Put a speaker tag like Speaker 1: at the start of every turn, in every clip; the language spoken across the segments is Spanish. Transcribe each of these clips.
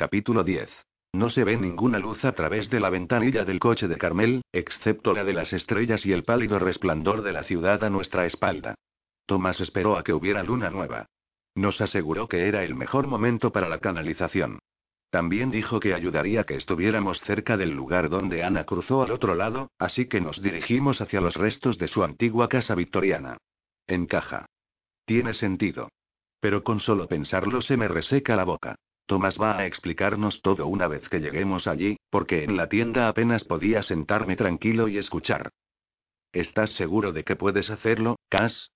Speaker 1: Capítulo 10. No se ve ninguna luz a través de la ventanilla del coche de Carmel, excepto la de las estrellas y el pálido resplandor de la ciudad a nuestra espalda. Tomás esperó a que hubiera luna nueva. Nos aseguró que era el mejor momento para la canalización. También dijo que ayudaría que estuviéramos cerca del lugar donde Ana cruzó al otro lado, así que nos dirigimos hacia los restos de su antigua casa victoriana. Encaja. Tiene sentido. Pero con solo pensarlo se me reseca la boca. Tomás va a explicarnos todo una vez que lleguemos allí, porque en la tienda apenas podía sentarme tranquilo y escuchar. ¿Estás seguro de que puedes hacerlo, Cass?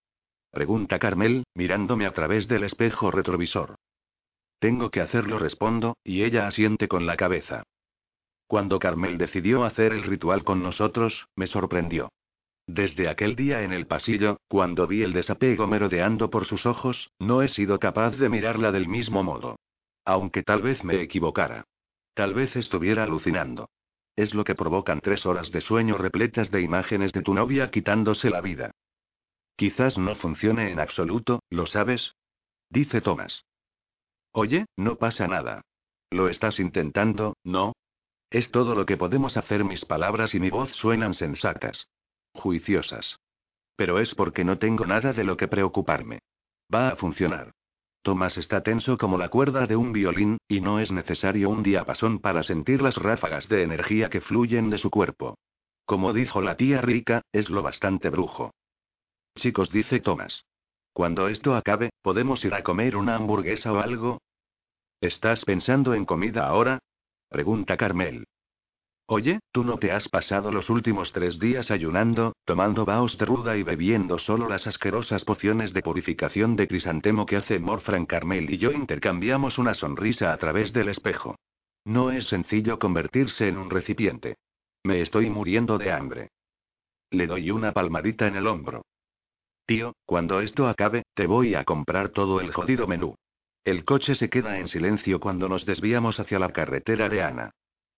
Speaker 1: Pregunta Carmel, mirándome a través del espejo retrovisor. Tengo que hacerlo, respondo, y ella asiente con la cabeza. Cuando Carmel decidió hacer el ritual con nosotros, me sorprendió. Desde aquel día en el pasillo, cuando vi el desapego merodeando por sus ojos, no he sido capaz de mirarla del mismo modo. Aunque tal vez me equivocara. Tal vez estuviera alucinando. Es lo que provocan tres horas de sueño repletas de imágenes de tu novia quitándose la vida. Quizás no funcione en absoluto, ¿lo sabes? Dice Thomas. Oye, no pasa nada. Lo estás intentando, ¿no? Es todo lo que podemos hacer. Mis palabras y mi voz suenan sensatas juiciosas. Pero es porque no tengo nada de lo que preocuparme. Va a funcionar. Tomás está tenso como la cuerda de un violín, y no es necesario un diapasón para sentir las ráfagas de energía que fluyen de su cuerpo. Como dijo la tía rica, es lo bastante brujo. Chicos, dice Tomás. Cuando esto acabe, ¿podemos ir a comer una hamburguesa o algo? ¿Estás pensando en comida ahora? Pregunta Carmel. Oye, ¿tú no te has pasado los últimos tres días ayunando, tomando baos de ruda y bebiendo solo las asquerosas pociones de purificación de crisantemo que hace Morfran Carmel y yo intercambiamos una sonrisa a través del espejo? No es sencillo convertirse en un recipiente. Me estoy muriendo de hambre. Le doy una palmadita en el hombro. Tío, cuando esto acabe, te voy a comprar todo el jodido menú. El coche se queda en silencio cuando nos desviamos hacia la carretera de Ana.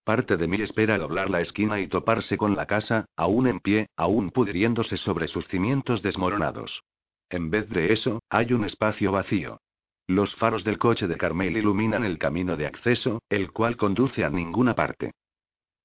Speaker 1: Parte de mí espera doblar la esquina y toparse con la casa, aún en pie, aún pudriéndose sobre sus cimientos desmoronados. En vez de eso, hay un espacio vacío. Los faros del coche de Carmel iluminan el camino de acceso, el cual conduce a ninguna parte.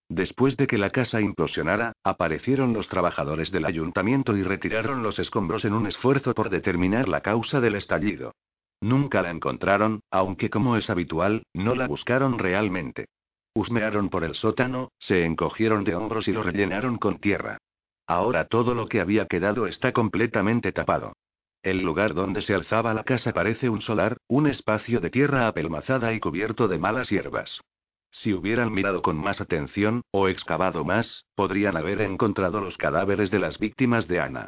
Speaker 1: Después de que la casa implosionara, aparecieron los trabajadores del ayuntamiento y retiraron los escombros en un esfuerzo por determinar la causa del estallido. Nunca la encontraron, aunque como es habitual, no la buscaron realmente. Husmearon por el sótano, se encogieron de hombros y lo rellenaron con tierra. Ahora todo lo que había quedado está completamente tapado. El lugar donde se alzaba la casa parece un solar, un espacio de tierra apelmazada y cubierto de malas hierbas. Si hubieran mirado con más atención, o excavado más, podrían haber encontrado los cadáveres de las víctimas de Ana.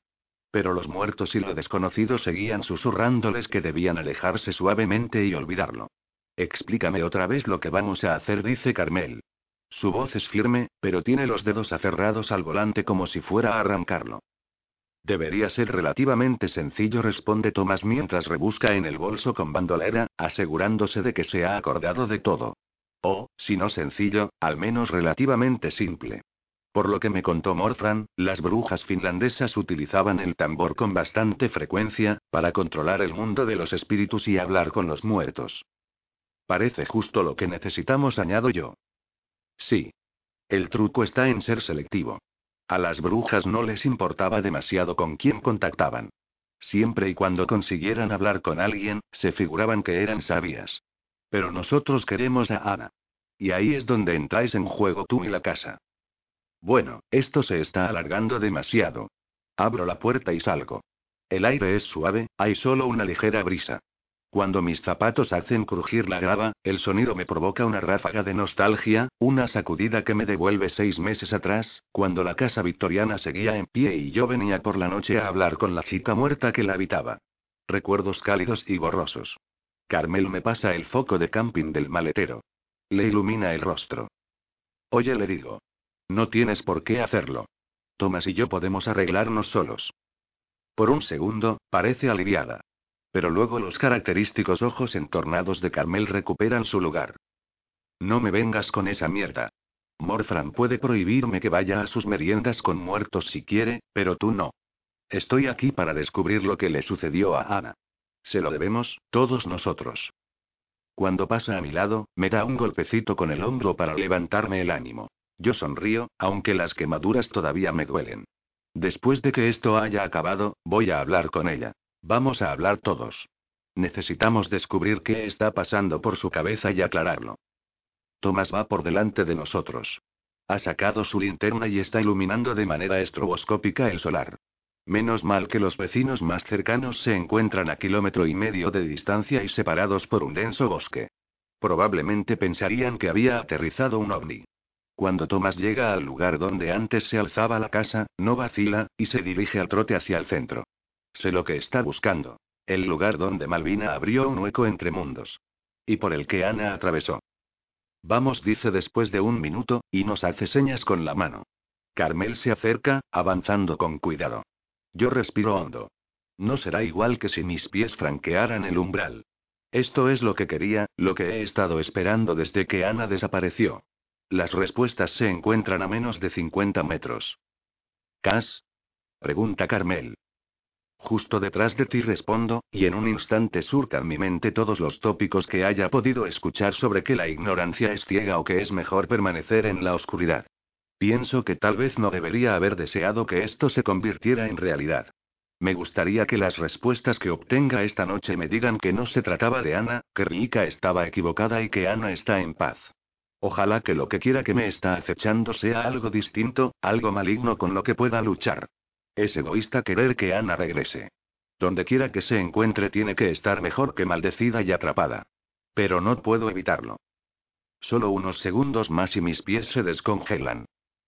Speaker 1: Pero los muertos y lo desconocido seguían susurrándoles que debían alejarse suavemente y olvidarlo. Explícame otra vez lo que vamos a hacer, dice Carmel. Su voz es firme, pero tiene los dedos aferrados al volante como si fuera a arrancarlo. Debería ser relativamente sencillo, responde Tomás mientras rebusca en el bolso con bandolera, asegurándose de que se ha acordado de todo. O, si no sencillo, al menos relativamente simple. Por lo que me contó Morfran, las brujas finlandesas utilizaban el tambor con bastante frecuencia, para controlar el mundo de los espíritus y hablar con los muertos. Parece justo lo que necesitamos, añado yo. Sí. El truco está en ser selectivo. A las brujas no les importaba demasiado con quién contactaban. Siempre y cuando consiguieran hablar con alguien, se figuraban que eran sabias. Pero nosotros queremos a Ana. Y ahí es donde entráis en juego tú y la casa. Bueno, esto se está alargando demasiado. Abro la puerta y salgo. El aire es suave, hay solo una ligera brisa. Cuando mis zapatos hacen crujir la grava, el sonido me provoca una ráfaga de nostalgia, una sacudida que me devuelve seis meses atrás, cuando la casa victoriana seguía en pie y yo venía por la noche a hablar con la chica muerta que la habitaba. Recuerdos cálidos y borrosos. Carmel me pasa el foco de camping del maletero. Le ilumina el rostro. Oye, le digo. No tienes por qué hacerlo. Tomás y yo podemos arreglarnos solos. Por un segundo, parece aliviada. Pero luego los característicos ojos entornados de Carmel recuperan su lugar. No me vengas con esa mierda. Morfran puede prohibirme que vaya a sus meriendas con muertos si quiere, pero tú no. Estoy aquí para descubrir lo que le sucedió a Ana. Se lo debemos, todos nosotros. Cuando pasa a mi lado, me da un golpecito con el hombro para levantarme el ánimo. Yo sonrío, aunque las quemaduras todavía me duelen. Después de que esto haya acabado, voy a hablar con ella. Vamos a hablar todos. Necesitamos descubrir qué está pasando por su cabeza y aclararlo. Tomás va por delante de nosotros. Ha sacado su linterna y está iluminando de manera estroboscópica el solar. Menos mal que los vecinos más cercanos se encuentran a kilómetro y medio de distancia y separados por un denso bosque. Probablemente pensarían que había aterrizado un ovni. Cuando Tomás llega al lugar donde antes se alzaba la casa, no vacila, y se dirige al trote hacia el centro. Sé lo que está buscando. El lugar donde Malvina abrió un hueco entre mundos. Y por el que Ana atravesó. Vamos, dice después de un minuto, y nos hace señas con la mano. Carmel se acerca, avanzando con cuidado. Yo respiro hondo. No será igual que si mis pies franquearan el umbral. Esto es lo que quería, lo que he estado esperando desde que Ana desapareció. Las respuestas se encuentran a menos de 50 metros. ¿Cas? Pregunta Carmel. Justo detrás de ti respondo, y en un instante surcan mi mente todos los tópicos que haya podido escuchar sobre que la ignorancia es ciega o que es mejor permanecer en la oscuridad. Pienso que tal vez no debería haber deseado que esto se convirtiera en realidad. Me gustaría que las respuestas que obtenga esta noche me digan que no se trataba de Ana, que Rika estaba equivocada y que Ana está en paz. Ojalá que lo que quiera que me está acechando sea algo distinto, algo maligno con lo que pueda luchar. Es egoísta querer que Ana regrese. Donde quiera que se encuentre tiene que estar mejor que maldecida y atrapada. Pero no puedo evitarlo. Solo unos segundos más y mis pies se descongelan.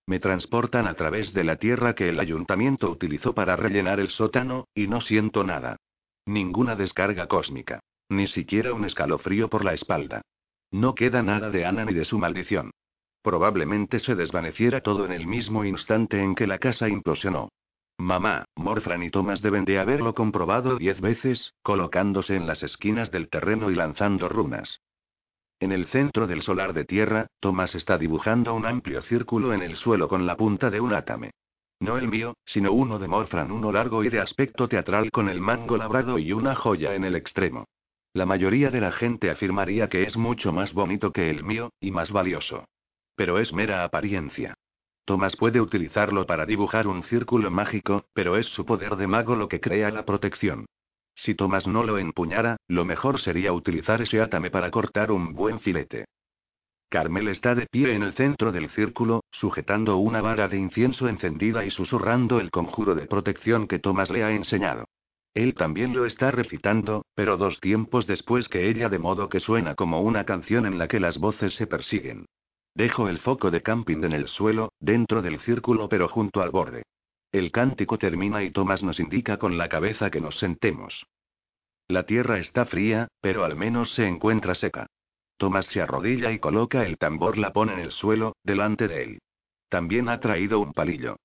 Speaker 1: Me transportan a través de la tierra que el ayuntamiento utilizó para rellenar el sótano, y no siento nada. Ninguna descarga cósmica. Ni siquiera un escalofrío por la espalda. No queda nada de Ana ni de su maldición. Probablemente se desvaneciera todo en el mismo instante en que la casa implosionó. Mamá, Morfran y Thomas deben de haberlo comprobado diez veces, colocándose en las esquinas del terreno y lanzando runas. En el centro del solar de tierra, Thomas está dibujando un amplio círculo en el suelo con la punta de un átame. No el mío, sino uno de Morfran, uno largo y de aspecto teatral con el mango labrado y una joya en el extremo. La mayoría de la gente afirmaría que es mucho más bonito que el mío, y más valioso. Pero es mera apariencia. Thomas puede utilizarlo para dibujar un círculo mágico, pero es su poder de mago lo que crea la protección. Si Thomas no lo empuñara, lo mejor sería utilizar ese átame para cortar un buen filete. Carmel está de pie en el centro del círculo, sujetando una vara de incienso encendida y susurrando el conjuro de protección que Thomas le ha enseñado. Él también lo está recitando, pero dos tiempos después que ella de modo que suena como una canción en la que las voces se persiguen. Dejo el foco de camping en el suelo, dentro del círculo pero junto al borde. El cántico termina y Tomás nos indica con la cabeza que nos sentemos. La tierra está fría, pero al menos se encuentra seca. Tomás se arrodilla y coloca el tambor lapón en el suelo, delante de él. También ha traído un palillo.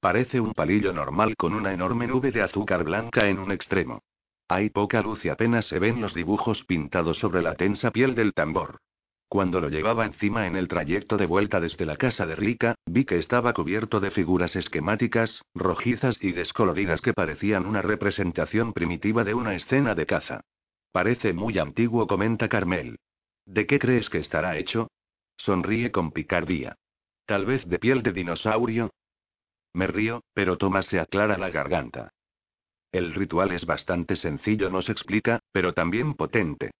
Speaker 1: Parece un palillo normal con una enorme nube de azúcar blanca en un extremo. Hay poca luz y apenas se ven los dibujos pintados sobre la tensa piel del tambor. Cuando lo llevaba encima en el trayecto de vuelta desde la casa de Rica, vi que estaba cubierto de figuras esquemáticas, rojizas y descoloridas que parecían una representación primitiva de una escena de caza. Parece muy antiguo, comenta Carmel. ¿De qué crees que estará hecho? Sonríe con picardía. Tal vez de piel de dinosaurio. Me río, pero Tomás se aclara la garganta. El ritual es bastante sencillo, nos explica, pero también potente.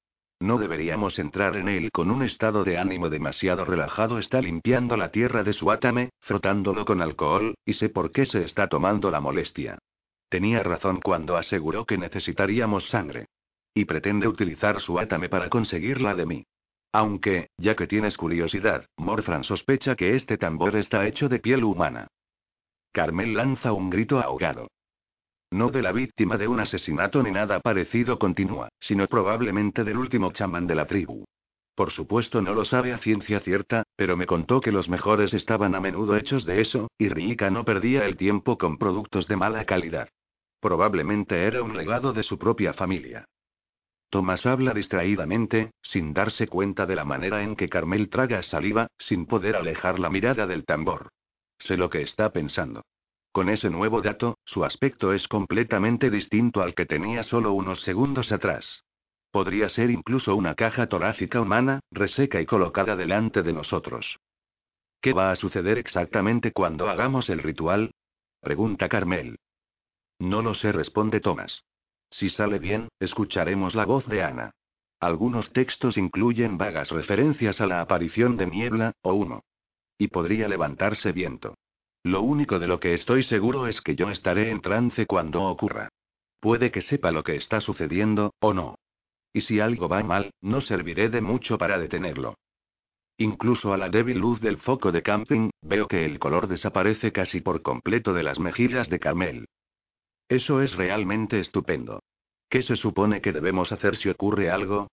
Speaker 1: No deberíamos entrar en él con un estado de ánimo demasiado relajado. Está limpiando la tierra de su átame, frotándolo con alcohol, y sé por qué se está tomando la molestia. Tenía razón cuando aseguró que necesitaríamos sangre. Y pretende utilizar su átame para conseguirla de mí. Aunque, ya que tienes curiosidad, Morfran sospecha que este tambor está hecho de piel humana. Carmel lanza un grito ahogado. No de la víctima de un asesinato ni nada parecido continúa, sino probablemente del último chamán de la tribu. Por supuesto no lo sabe a ciencia cierta, pero me contó que los mejores estaban a menudo hechos de eso, y Rika no perdía el tiempo con productos de mala calidad. Probablemente era un legado de su propia familia. Tomás habla distraídamente, sin darse cuenta de la manera en que Carmel traga saliva, sin poder alejar la mirada del tambor. Sé lo que está pensando. Con ese nuevo dato, su aspecto es completamente distinto al que tenía solo unos segundos atrás. Podría ser incluso una caja torácica humana, reseca y colocada delante de nosotros. ¿Qué va a suceder exactamente cuando hagamos el ritual? Pregunta Carmel. No lo sé, responde Thomas. Si sale bien, escucharemos la voz de Ana. Algunos textos incluyen vagas referencias a la aparición de niebla, o humo. Y podría levantarse viento. Lo único de lo que estoy seguro es que yo estaré en trance cuando ocurra. Puede que sepa lo que está sucediendo, o no. Y si algo va mal, no serviré de mucho para detenerlo. Incluso a la débil luz del foco de camping, veo que el color desaparece casi por completo de las mejillas de Carmel. Eso es realmente estupendo. ¿Qué se supone que debemos hacer si ocurre algo?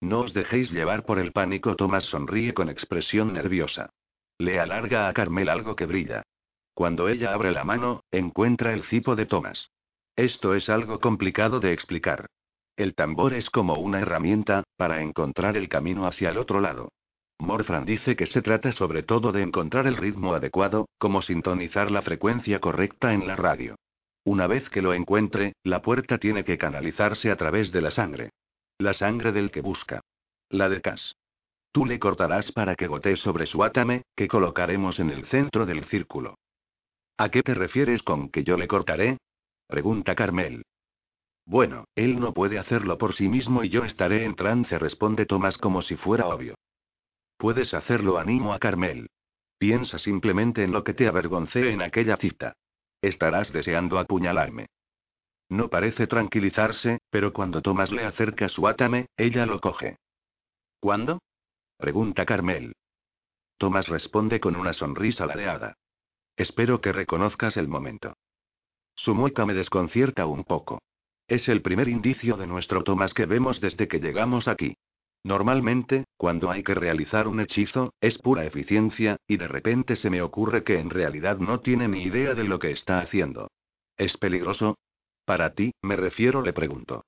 Speaker 1: No os dejéis llevar por el pánico. Tomás sonríe con expresión nerviosa. Le alarga a Carmel algo que brilla. Cuando ella abre la mano, encuentra el cipo de Tomás. Esto es algo complicado de explicar. El tambor es como una herramienta, para encontrar el camino hacia el otro lado. Morfran dice que se trata sobre todo de encontrar el ritmo adecuado, como sintonizar la frecuencia correcta en la radio. Una vez que lo encuentre, la puerta tiene que canalizarse a través de la sangre. La sangre del que busca. La de Cas. Tú le cortarás para que gotee sobre su átame, que colocaremos en el centro del círculo. ¿A qué te refieres con que yo le cortaré? Pregunta Carmel. Bueno, él no puede hacerlo por sí mismo y yo estaré en trance, responde Tomás como si fuera obvio. Puedes hacerlo, animo a Carmel. Piensa simplemente en lo que te avergoncé en aquella cita. Estarás deseando apuñalarme. No parece tranquilizarse, pero cuando Tomás le acerca su átame, ella lo coge. ¿Cuándo? Pregunta Carmel. Tomás responde con una sonrisa ladeada. Espero que reconozcas el momento. Su mueca me desconcierta un poco. Es el primer indicio de nuestro Tomás que vemos desde que llegamos aquí. Normalmente, cuando hay que realizar un hechizo, es pura eficiencia, y de repente se me ocurre que en realidad no tiene ni idea de lo que está haciendo. ¿Es peligroso? Para ti, me refiero, le pregunto.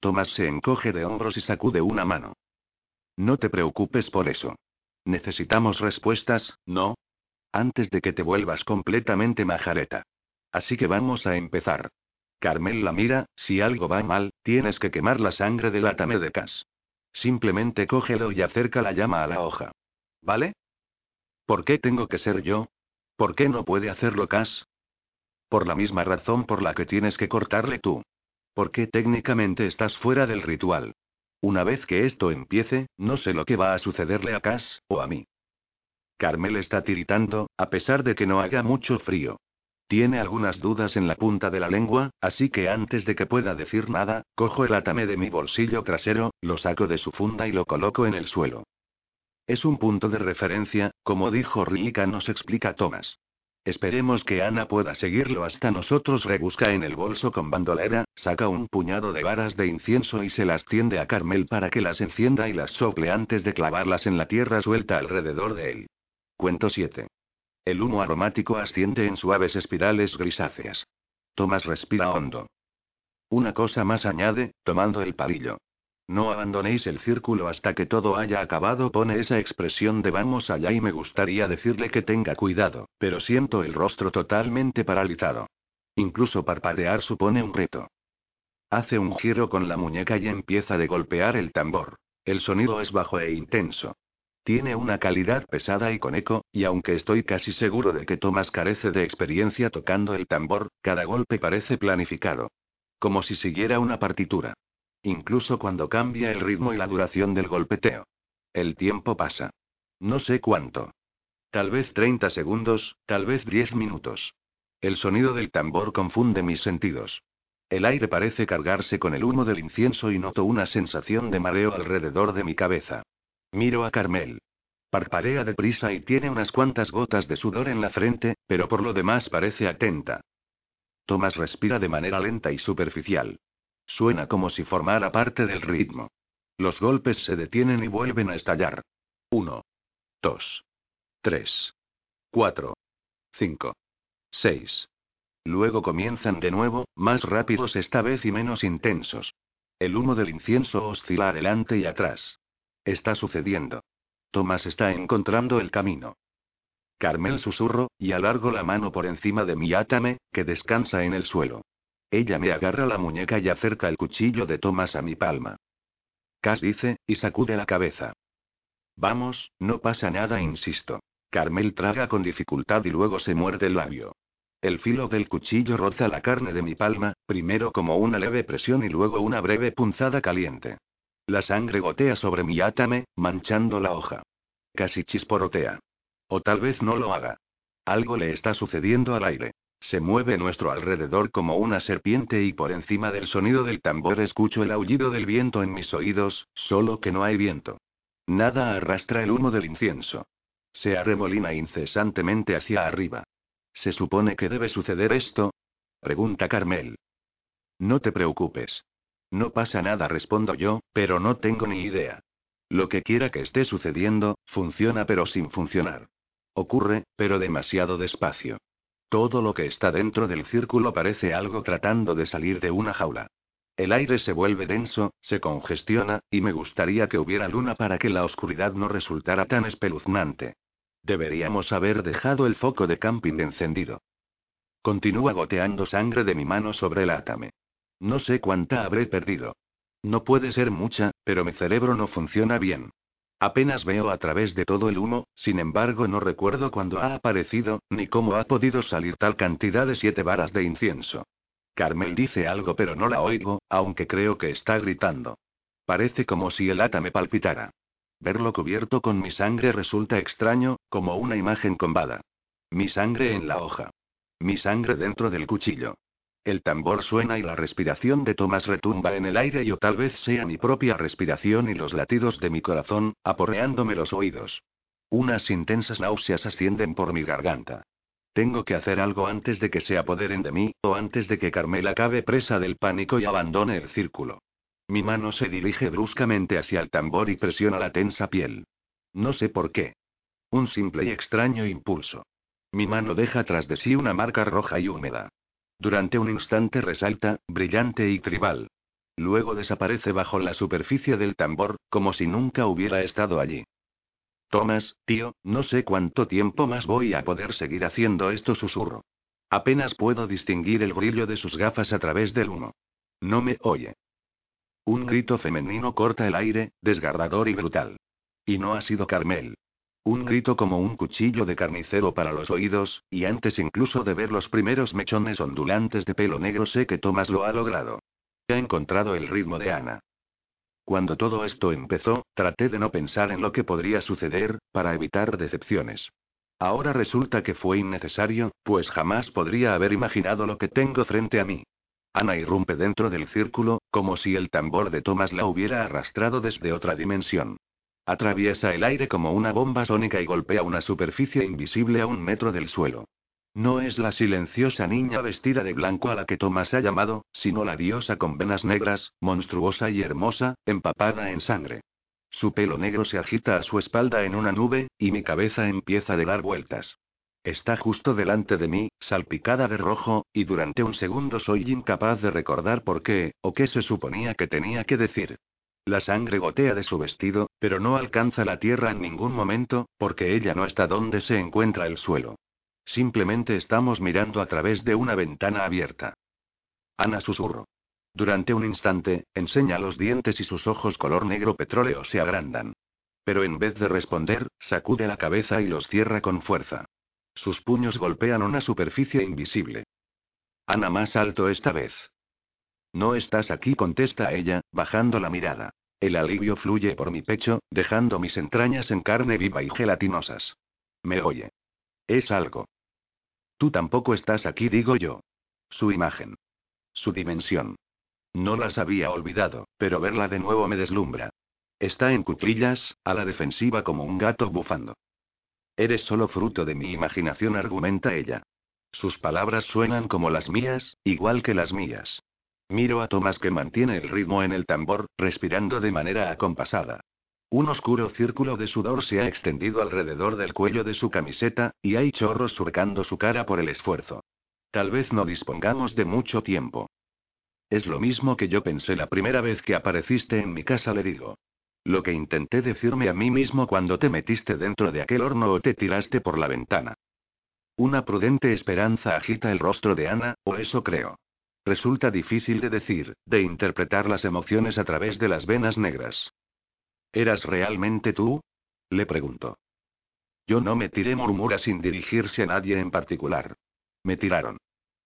Speaker 1: Tomás se encoge de hombros y sacude una mano. No te preocupes por eso. Necesitamos respuestas, ¿no? Antes de que te vuelvas completamente majareta. Así que vamos a empezar. Carmel la mira, si algo va mal, tienes que quemar la sangre del atame de Cas. Simplemente cógelo y acerca la llama a la hoja. ¿Vale? ¿Por qué tengo que ser yo? ¿Por qué no puede hacerlo Cas? Por la misma razón por la que tienes que cortarle tú. Porque técnicamente estás fuera del ritual. Una vez que esto empiece, no sé lo que va a sucederle a Cas, o a mí. Carmel está tiritando, a pesar de que no haga mucho frío. Tiene algunas dudas en la punta de la lengua, así que antes de que pueda decir nada, cojo el atame de mi bolsillo trasero, lo saco de su funda y lo coloco en el suelo. Es un punto de referencia, como dijo Rika, nos explica Thomas. Esperemos que Ana pueda seguirlo hasta nosotros. Rebusca en el bolso con bandolera, saca un puñado de varas de incienso y se las tiende a Carmel para que las encienda y las sople antes de clavarlas en la tierra suelta alrededor de él. Cuento 7. El humo aromático asciende en suaves espirales grisáceas. Tomás respira hondo. Una cosa más añade, tomando el palillo. No abandonéis el círculo hasta que todo haya acabado. Pone esa expresión de vamos allá y me gustaría decirle que tenga cuidado, pero siento el rostro totalmente paralizado. Incluso parpadear supone un reto. Hace un giro con la muñeca y empieza de golpear el tambor. El sonido es bajo e intenso. Tiene una calidad pesada y con eco, y aunque estoy casi seguro de que Tomás carece de experiencia tocando el tambor, cada golpe parece planificado. Como si siguiera una partitura. Incluso cuando cambia el ritmo y la duración del golpeteo. El tiempo pasa. No sé cuánto. Tal vez 30 segundos, tal vez 10 minutos. El sonido del tambor confunde mis sentidos. El aire parece cargarse con el humo del incienso y noto una sensación de mareo alrededor de mi cabeza. Miro a Carmel. Parparea deprisa y tiene unas cuantas gotas de sudor en la frente, pero por lo demás parece atenta. Tomás respira de manera lenta y superficial. Suena como si formara parte del ritmo. Los golpes se detienen y vuelven a estallar. Uno. Dos. Tres. Cuatro. Cinco. Seis. Luego comienzan de nuevo, más rápidos esta vez y menos intensos. El humo del incienso oscila adelante y atrás. Está sucediendo. Tomás está encontrando el camino. Carmel susurro, y alargo la mano por encima de mi átame, que descansa en el suelo. Ella me agarra la muñeca y acerca el cuchillo de Thomas a mi palma. Cass dice, y sacude la cabeza. Vamos, no pasa nada, insisto. Carmel traga con dificultad y luego se muerde el labio. El filo del cuchillo roza la carne de mi palma, primero como una leve presión y luego una breve punzada caliente. La sangre gotea sobre mi átame, manchando la hoja. Casi chisporotea. O tal vez no lo haga. Algo le está sucediendo al aire. Se mueve nuestro alrededor como una serpiente y por encima del sonido del tambor escucho el aullido del viento en mis oídos, solo que no hay viento. Nada arrastra el humo del incienso. Se arremolina incesantemente hacia arriba. ¿Se supone que debe suceder esto? Pregunta Carmel. No te preocupes. No pasa nada, respondo yo, pero no tengo ni idea. Lo que quiera que esté sucediendo, funciona pero sin funcionar. Ocurre, pero demasiado despacio. Todo lo que está dentro del círculo parece algo tratando de salir de una jaula. El aire se vuelve denso, se congestiona, y me gustaría que hubiera luna para que la oscuridad no resultara tan espeluznante. Deberíamos haber dejado el foco de camping encendido. Continúa goteando sangre de mi mano sobre el átame. No sé cuánta habré perdido. No puede ser mucha, pero mi cerebro no funciona bien. Apenas veo a través de todo el humo, sin embargo no recuerdo cuándo ha aparecido, ni cómo ha podido salir tal cantidad de siete varas de incienso. Carmel dice algo pero no la oigo, aunque creo que está gritando. Parece como si el átame palpitara. Verlo cubierto con mi sangre resulta extraño, como una imagen combada. Mi sangre en la hoja. Mi sangre dentro del cuchillo. El tambor suena y la respiración de Thomas retumba en el aire y o tal vez sea mi propia respiración y los latidos de mi corazón, aporreándome los oídos. Unas intensas náuseas ascienden por mi garganta. Tengo que hacer algo antes de que se apoderen de mí, o antes de que Carmela acabe presa del pánico y abandone el círculo. Mi mano se dirige bruscamente hacia el tambor y presiona la tensa piel. No sé por qué. Un simple y extraño impulso. Mi mano deja tras de sí una marca roja y húmeda. Durante un instante resalta, brillante y tribal. Luego desaparece bajo la superficie del tambor, como si nunca hubiera estado allí. Tomás, tío, no sé cuánto tiempo más voy a poder seguir haciendo esto, susurro. Apenas puedo distinguir el brillo de sus gafas a través del humo. No me oye. Un grito femenino corta el aire, desgarrador y brutal. Y no ha sido Carmel. Un grito como un cuchillo de carnicero para los oídos, y antes incluso de ver los primeros mechones ondulantes de pelo negro sé que Thomas lo ha logrado. Ha encontrado el ritmo de Ana. Cuando todo esto empezó, traté de no pensar en lo que podría suceder, para evitar decepciones. Ahora resulta que fue innecesario, pues jamás podría haber imaginado lo que tengo frente a mí. Ana irrumpe dentro del círculo, como si el tambor de Thomas la hubiera arrastrado desde otra dimensión. Atraviesa el aire como una bomba sónica y golpea una superficie invisible a un metro del suelo. No es la silenciosa niña vestida de blanco a la que Thomas ha llamado, sino la diosa con venas negras, monstruosa y hermosa, empapada en sangre. Su pelo negro se agita a su espalda en una nube, y mi cabeza empieza a dar vueltas. Está justo delante de mí, salpicada de rojo, y durante un segundo soy incapaz de recordar por qué, o qué se suponía que tenía que decir. La sangre gotea de su vestido, pero no alcanza la tierra en ningún momento, porque ella no está donde se encuentra el suelo. Simplemente estamos mirando a través de una ventana abierta. Ana susurro. Durante un instante, enseña los dientes y sus ojos color negro petróleo se agrandan. Pero en vez de responder, sacude la cabeza y los cierra con fuerza. Sus puños golpean una superficie invisible. Ana más alto esta vez. No estás aquí, contesta ella, bajando la mirada. El alivio fluye por mi pecho, dejando mis entrañas en carne viva y gelatinosas. Me oye. Es algo. Tú tampoco estás aquí, digo yo. Su imagen. Su dimensión. No las había olvidado, pero verla de nuevo me deslumbra. Está en cuclillas, a la defensiva como un gato bufando. Eres solo fruto de mi imaginación, argumenta ella. Sus palabras suenan como las mías, igual que las mías. Miro a Tomás que mantiene el ritmo en el tambor, respirando de manera acompasada. Un oscuro círculo de sudor se ha extendido alrededor del cuello de su camiseta, y hay chorros surcando su cara por el esfuerzo. Tal vez no dispongamos de mucho tiempo. Es lo mismo que yo pensé la primera vez que apareciste en mi casa, le digo. Lo que intenté decirme a mí mismo cuando te metiste dentro de aquel horno o te tiraste por la ventana. Una prudente esperanza agita el rostro de Ana, o eso creo. Resulta difícil de decir, de interpretar las emociones a través de las venas negras. ¿Eras realmente tú? Le preguntó. Yo no me tiré, murmura sin dirigirse a nadie en particular. Me tiraron.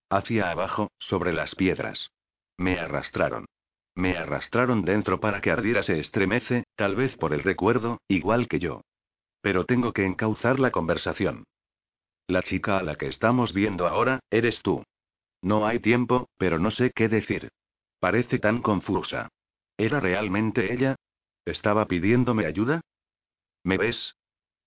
Speaker 1: Hacia abajo, sobre las piedras. Me arrastraron. Me arrastraron dentro para que ardiera se estremece, tal vez por el recuerdo, igual que yo. Pero tengo que encauzar la conversación. La chica a la que estamos viendo ahora, eres tú. No hay tiempo, pero no sé qué decir. Parece tan confusa. ¿Era realmente ella? ¿Estaba pidiéndome ayuda? ¿Me ves?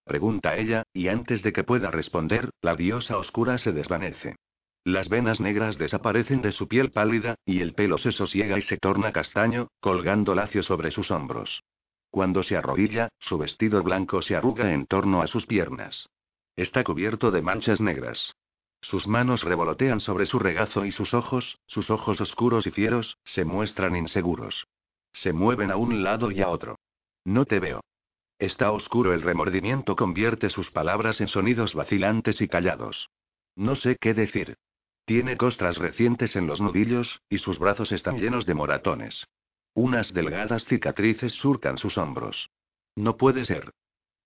Speaker 1: Pregunta ella, y antes de que pueda responder, la diosa oscura se desvanece. Las venas negras desaparecen de su piel pálida, y el pelo se sosiega y se torna castaño, colgando lacio sobre sus hombros. Cuando se arrodilla, su vestido blanco se arruga en torno a sus piernas. Está cubierto de manchas negras. Sus manos revolotean sobre su regazo y sus ojos, sus ojos oscuros y fieros, se muestran inseguros. Se mueven a un lado y a otro. No te veo. Está oscuro el remordimiento convierte sus palabras en sonidos vacilantes y callados. No sé qué decir. Tiene costras recientes en los nudillos, y sus brazos están llenos de moratones. Unas delgadas cicatrices surcan sus hombros. No puede ser.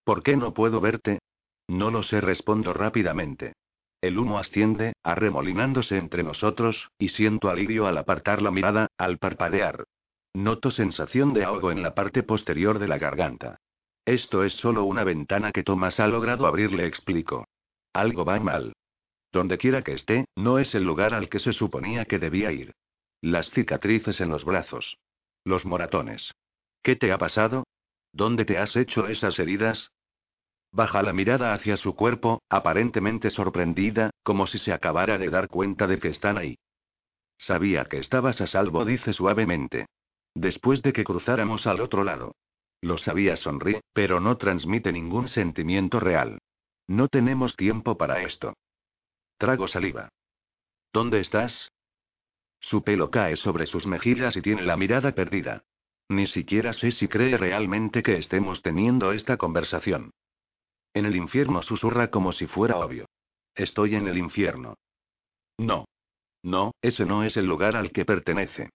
Speaker 1: ¿Por qué no puedo verte? No lo sé, respondo rápidamente. El humo asciende, arremolinándose entre nosotros, y siento alivio al apartar la mirada, al parpadear. Noto sensación de ahogo en la parte posterior de la garganta. Esto es solo una ventana que Tomás ha logrado abrir, le explico. Algo va mal. Donde quiera que esté, no es el lugar al que se suponía que debía ir. Las cicatrices en los brazos. Los moratones. ¿Qué te ha pasado? ¿Dónde te has hecho esas heridas? Baja la mirada hacia su cuerpo, aparentemente sorprendida, como si se acabara de dar cuenta de que están ahí. Sabía que estabas a salvo, dice suavemente. Después de que cruzáramos al otro lado. Lo sabía, sonríe, pero no transmite ningún sentimiento real. No tenemos tiempo para esto. Trago saliva. ¿Dónde estás? Su pelo cae sobre sus mejillas y tiene la mirada perdida. Ni siquiera sé si cree realmente que estemos teniendo esta conversación. En el infierno susurra como si fuera obvio. Estoy en el infierno. No. No, ese no es el lugar al que pertenece.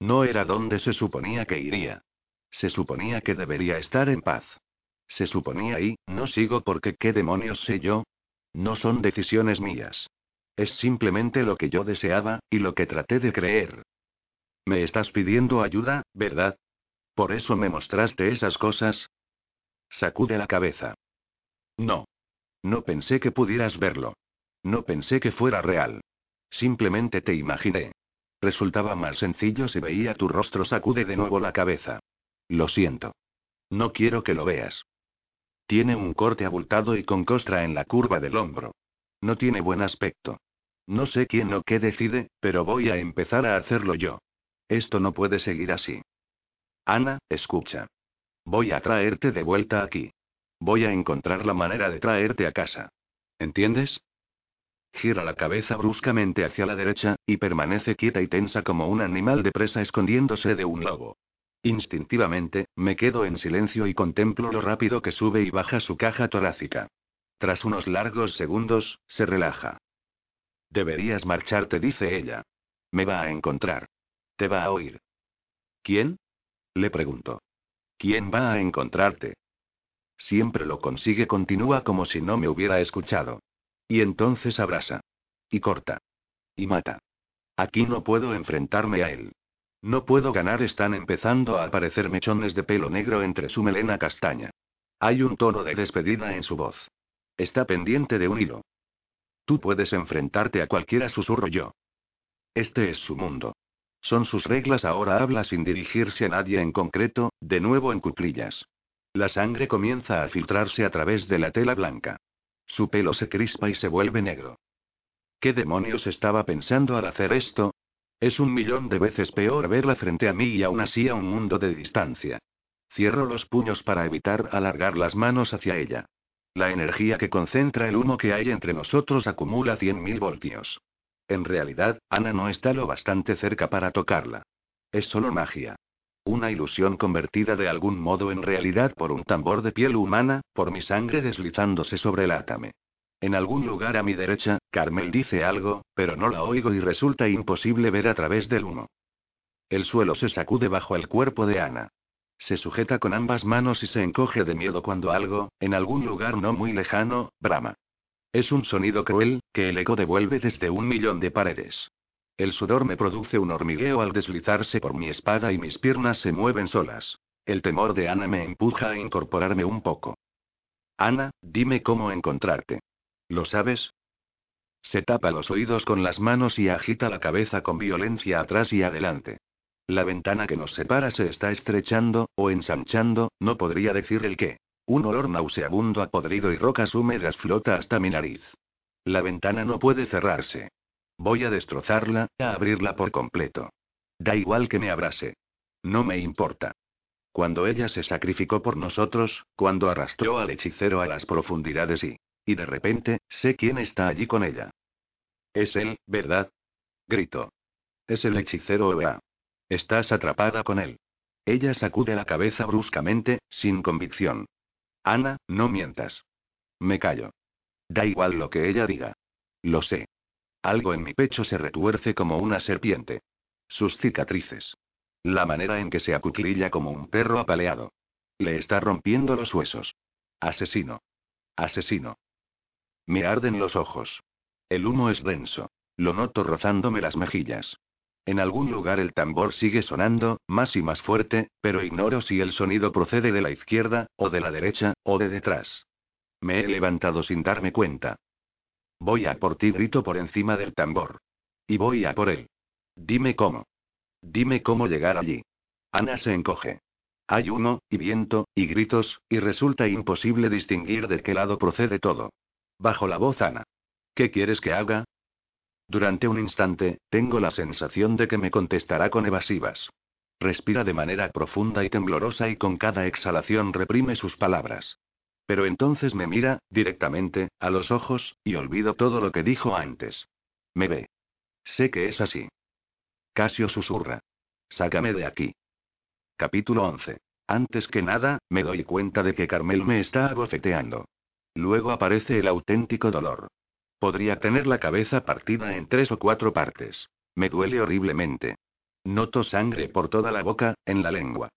Speaker 1: No era donde se suponía que iría. Se suponía que debería estar en paz. Se suponía y, no sigo porque qué demonios sé yo. No son decisiones mías. Es simplemente lo que yo deseaba, y lo que traté de creer. Me estás pidiendo ayuda, ¿verdad? ¿Por eso me mostraste esas cosas? Sacude la cabeza. No. No pensé que pudieras verlo. No pensé que fuera real. Simplemente te imaginé. Resultaba más sencillo si veía tu rostro. Sacude de nuevo la cabeza. Lo siento. No quiero que lo veas. Tiene un corte abultado y con costra en la curva del hombro. No tiene buen aspecto. No sé quién o qué decide, pero voy a empezar a hacerlo yo. Esto no puede seguir así. Ana, escucha. Voy a traerte de vuelta aquí. Voy a encontrar la manera de traerte a casa. ¿Entiendes? Gira la cabeza bruscamente hacia la derecha, y permanece quieta y tensa como un animal de presa escondiéndose de un lobo. Instintivamente, me quedo en silencio y contemplo lo rápido que sube y baja su caja torácica. Tras unos largos segundos, se relaja. Deberías marcharte, dice ella. Me va a encontrar. Te va a oír. ¿Quién? Le pregunto. ¿Quién va a encontrarte? Siempre lo consigue, continúa como si no me hubiera escuchado. Y entonces abraza. Y corta. Y mata. Aquí no puedo enfrentarme a él. No puedo ganar, están empezando a aparecer mechones de pelo negro entre su melena castaña. Hay un tono de despedida en su voz. Está pendiente de un hilo. Tú puedes enfrentarte a cualquiera, susurro yo. Este es su mundo. Son sus reglas, ahora habla sin dirigirse a nadie en concreto, de nuevo en cuclillas. La sangre comienza a filtrarse a través de la tela blanca. Su pelo se crispa y se vuelve negro. ¿Qué demonios estaba pensando al hacer esto? Es un millón de veces peor verla frente a mí y aún así a un mundo de distancia. Cierro los puños para evitar alargar las manos hacia ella. La energía que concentra el humo que hay entre nosotros acumula 100.000 voltios. En realidad, Ana no está lo bastante cerca para tocarla. Es solo magia. Una ilusión convertida de algún modo en realidad por un tambor de piel humana, por mi sangre deslizándose sobre el átame. En algún lugar a mi derecha, Carmel dice algo, pero no la oigo y resulta imposible ver a través del humo. El suelo se sacude bajo el cuerpo de Ana. Se sujeta con ambas manos y se encoge de miedo cuando algo, en algún lugar no muy lejano, brama. Es un sonido cruel, que el eco devuelve desde un millón de paredes. El sudor me produce un hormigueo al deslizarse por mi espada y mis piernas se mueven solas. El temor de Ana me empuja a incorporarme un poco. Ana, dime cómo encontrarte. ¿Lo sabes? Se tapa los oídos con las manos y agita la cabeza con violencia atrás y adelante. La ventana que nos separa se está estrechando, o ensanchando, no podría decir el qué. Un olor nauseabundo a podrido y rocas húmedas flota hasta mi nariz. La ventana no puede cerrarse. Voy a destrozarla, a abrirla por completo. Da igual que me abrase. No me importa. Cuando ella se sacrificó por nosotros, cuando arrastró al hechicero a las profundidades y... Y de repente, sé quién está allí con ella. Es él, ¿verdad? Grito. Es el hechicero Oa. Estás atrapada con él. Ella sacude la cabeza bruscamente, sin convicción. Ana, no mientas. Me callo. Da igual lo que ella diga. Lo sé. Algo en mi pecho se retuerce como una serpiente. Sus cicatrices. La manera en que se acuclilla como un perro apaleado. Le está rompiendo los huesos. Asesino. Asesino. Me arden los ojos. El humo es denso. Lo noto rozándome las mejillas. En algún lugar el tambor sigue sonando, más y más fuerte, pero ignoro si el sonido procede de la izquierda, o de la derecha, o de detrás. Me he levantado sin darme cuenta. Voy a por ti, grito por encima del tambor. Y voy a por él. Dime cómo. Dime cómo llegar allí. Ana se encoge. Hay humo, y viento, y gritos, y resulta imposible distinguir de qué lado procede todo. Bajo la voz Ana. ¿Qué quieres que haga? Durante un instante, tengo la sensación de que me contestará con evasivas. Respira de manera profunda y temblorosa y con cada exhalación reprime sus palabras. Pero entonces me mira, directamente, a los ojos, y olvido todo lo que dijo antes. Me ve. Sé que es así. Casio susurra. Sácame de aquí. Capítulo 11. Antes que nada, me doy cuenta de que Carmel me está abofeteando. Luego aparece el auténtico dolor. Podría tener la cabeza partida en tres o cuatro partes. Me duele horriblemente. Noto sangre por toda la boca, en la lengua.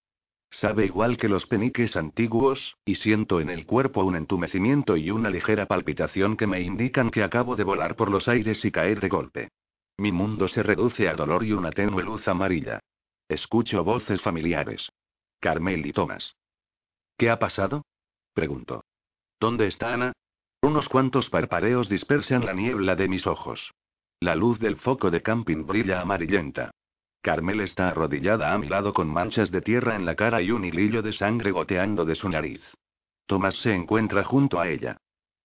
Speaker 1: Sabe igual que los peniques antiguos, y siento en el cuerpo un entumecimiento y una ligera palpitación que me indican que acabo de volar por los aires y caer de golpe. Mi mundo se reduce a dolor y una tenue luz amarilla. Escucho voces familiares. Carmel y Thomas. ¿Qué ha pasado? Pregunto. ¿Dónde está Ana? Unos cuantos parpadeos dispersan la niebla de mis ojos. La luz del foco de camping brilla amarillenta. Carmel está arrodillada a mi lado con manchas de tierra en la cara y un hilillo de sangre goteando de su nariz. Tomás se encuentra junto a ella.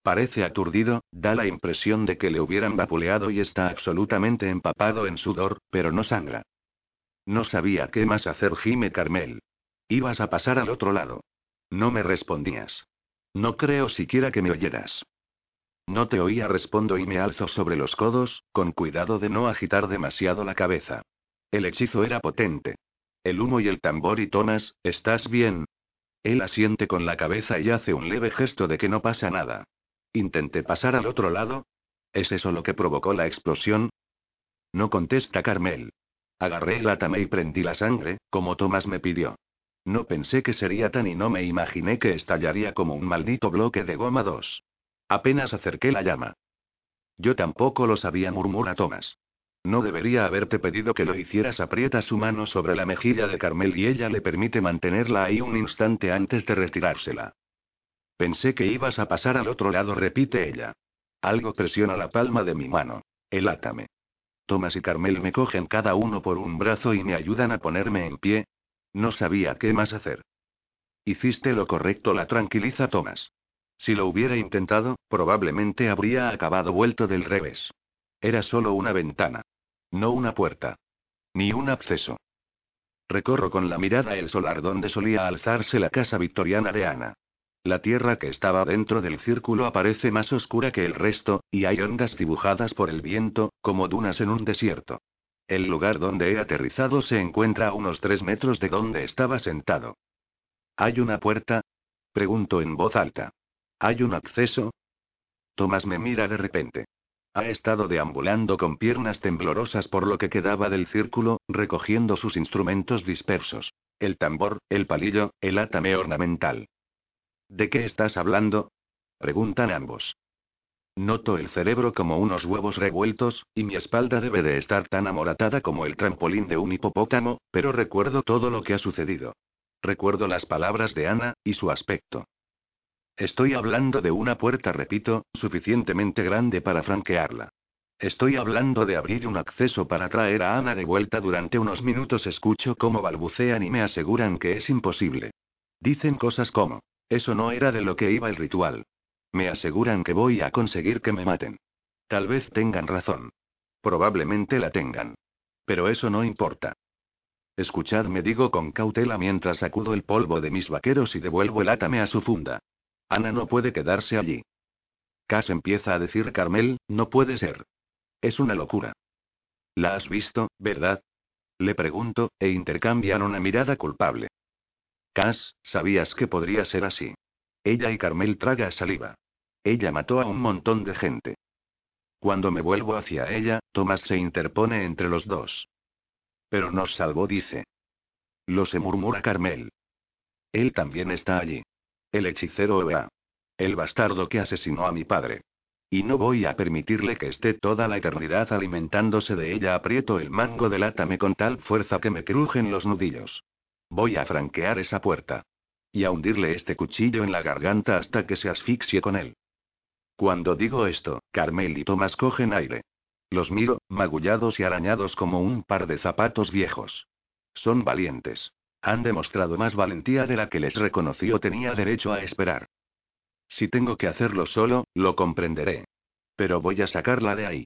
Speaker 1: Parece aturdido, da la impresión de que le hubieran vapuleado y está absolutamente empapado en sudor, pero no sangra. No sabía qué más hacer, gime Carmel. Ibas a pasar al otro lado. No me respondías. No creo siquiera que me oyeras. No te oía, respondo y me alzo sobre los codos, con cuidado de no agitar demasiado la cabeza. El hechizo era potente. El humo y el tambor y tonas, ¿estás bien? Él asiente con la cabeza y hace un leve gesto de que no pasa nada. Intenté pasar al otro lado. ¿Es eso lo que provocó la explosión? No contesta Carmel. Agarré el atame y prendí la sangre, como Tomás me pidió. No pensé que sería tan y no me imaginé que estallaría como un maldito bloque de goma 2. Apenas acerqué la llama. Yo tampoco lo sabía, murmura Tomás. No debería haberte pedido que lo hicieras. Aprieta su mano sobre la mejilla de Carmel y ella le permite mantenerla ahí un instante antes de retirársela. Pensé que ibas a pasar al otro lado, repite ella. Algo presiona la palma de mi mano. El átame. Tomás y Carmel me cogen cada uno por un brazo y me ayudan a ponerme en pie, no sabía qué más hacer. Hiciste lo correcto, la tranquiliza Thomas. Si lo hubiera intentado, probablemente habría acabado vuelto del revés. Era solo una ventana. No una puerta. Ni un acceso. Recorro con la mirada el solar donde solía alzarse la casa victoriana de Ana. La tierra que estaba dentro del círculo aparece más oscura que el resto, y hay ondas dibujadas por el viento, como dunas en un desierto. El lugar donde he aterrizado se encuentra a unos tres metros de donde estaba sentado. ¿Hay una puerta? Pregunto en voz alta. ¿Hay un acceso? Tomás me mira de repente. Ha estado deambulando con piernas temblorosas por lo que quedaba del círculo, recogiendo sus instrumentos dispersos. El tambor, el palillo, el átame ornamental. ¿De qué estás hablando? Preguntan ambos. Noto el cerebro como unos huevos revueltos, y mi espalda debe de estar tan amoratada como el trampolín de un hipopótamo, pero recuerdo todo lo que ha sucedido. Recuerdo las palabras de Ana, y su aspecto. Estoy hablando de una puerta, repito, suficientemente grande para franquearla. Estoy hablando de abrir un acceso para traer a Ana de vuelta durante unos minutos. Escucho cómo balbucean y me aseguran que es imposible. Dicen cosas como, eso no era de lo que iba el ritual. Me aseguran que voy a conseguir que me maten. Tal vez tengan razón. Probablemente la tengan. Pero eso no importa. Escuchadme, digo con cautela mientras sacudo el polvo de mis vaqueros y devuelvo el átame a su funda. Ana no puede quedarse allí. Cass empieza a decir Carmel, no puede ser. Es una locura. ¿La has visto, verdad? Le pregunto, e intercambian una mirada culpable. Cass, sabías que podría ser así. Ella y Carmel traga saliva. Ella mató a un montón de gente. Cuando me vuelvo hacia ella, Tomás se interpone entre los dos. Pero nos salvó, dice. Lo se murmura Carmel. Él también está allí. El hechicero Ea. El bastardo que asesinó a mi padre. Y no voy a permitirle que esté toda la eternidad alimentándose de ella. Aprieto el mango del átame con tal fuerza que me crujen los nudillos. Voy a franquear esa puerta. Y a hundirle este cuchillo en la garganta hasta que se asfixie con él. Cuando digo esto, Carmel y Tomás cogen aire. Los miro, magullados y arañados como un par de zapatos viejos. Son valientes. Han demostrado más valentía de la que les reconoció tenía derecho a esperar. Si tengo que hacerlo solo, lo comprenderé. Pero voy a sacarla de ahí.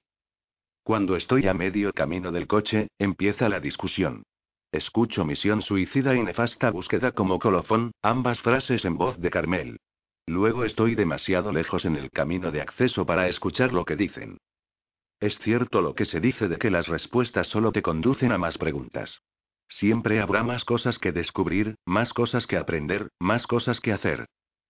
Speaker 1: Cuando estoy a medio camino del coche, empieza la discusión. Escucho misión suicida y nefasta búsqueda como colofón, ambas frases en voz de Carmel. Luego estoy demasiado lejos en el camino de acceso para escuchar lo que dicen. Es cierto lo que se dice de que las respuestas solo te conducen a más preguntas. Siempre habrá más cosas que descubrir, más cosas que aprender, más cosas que hacer.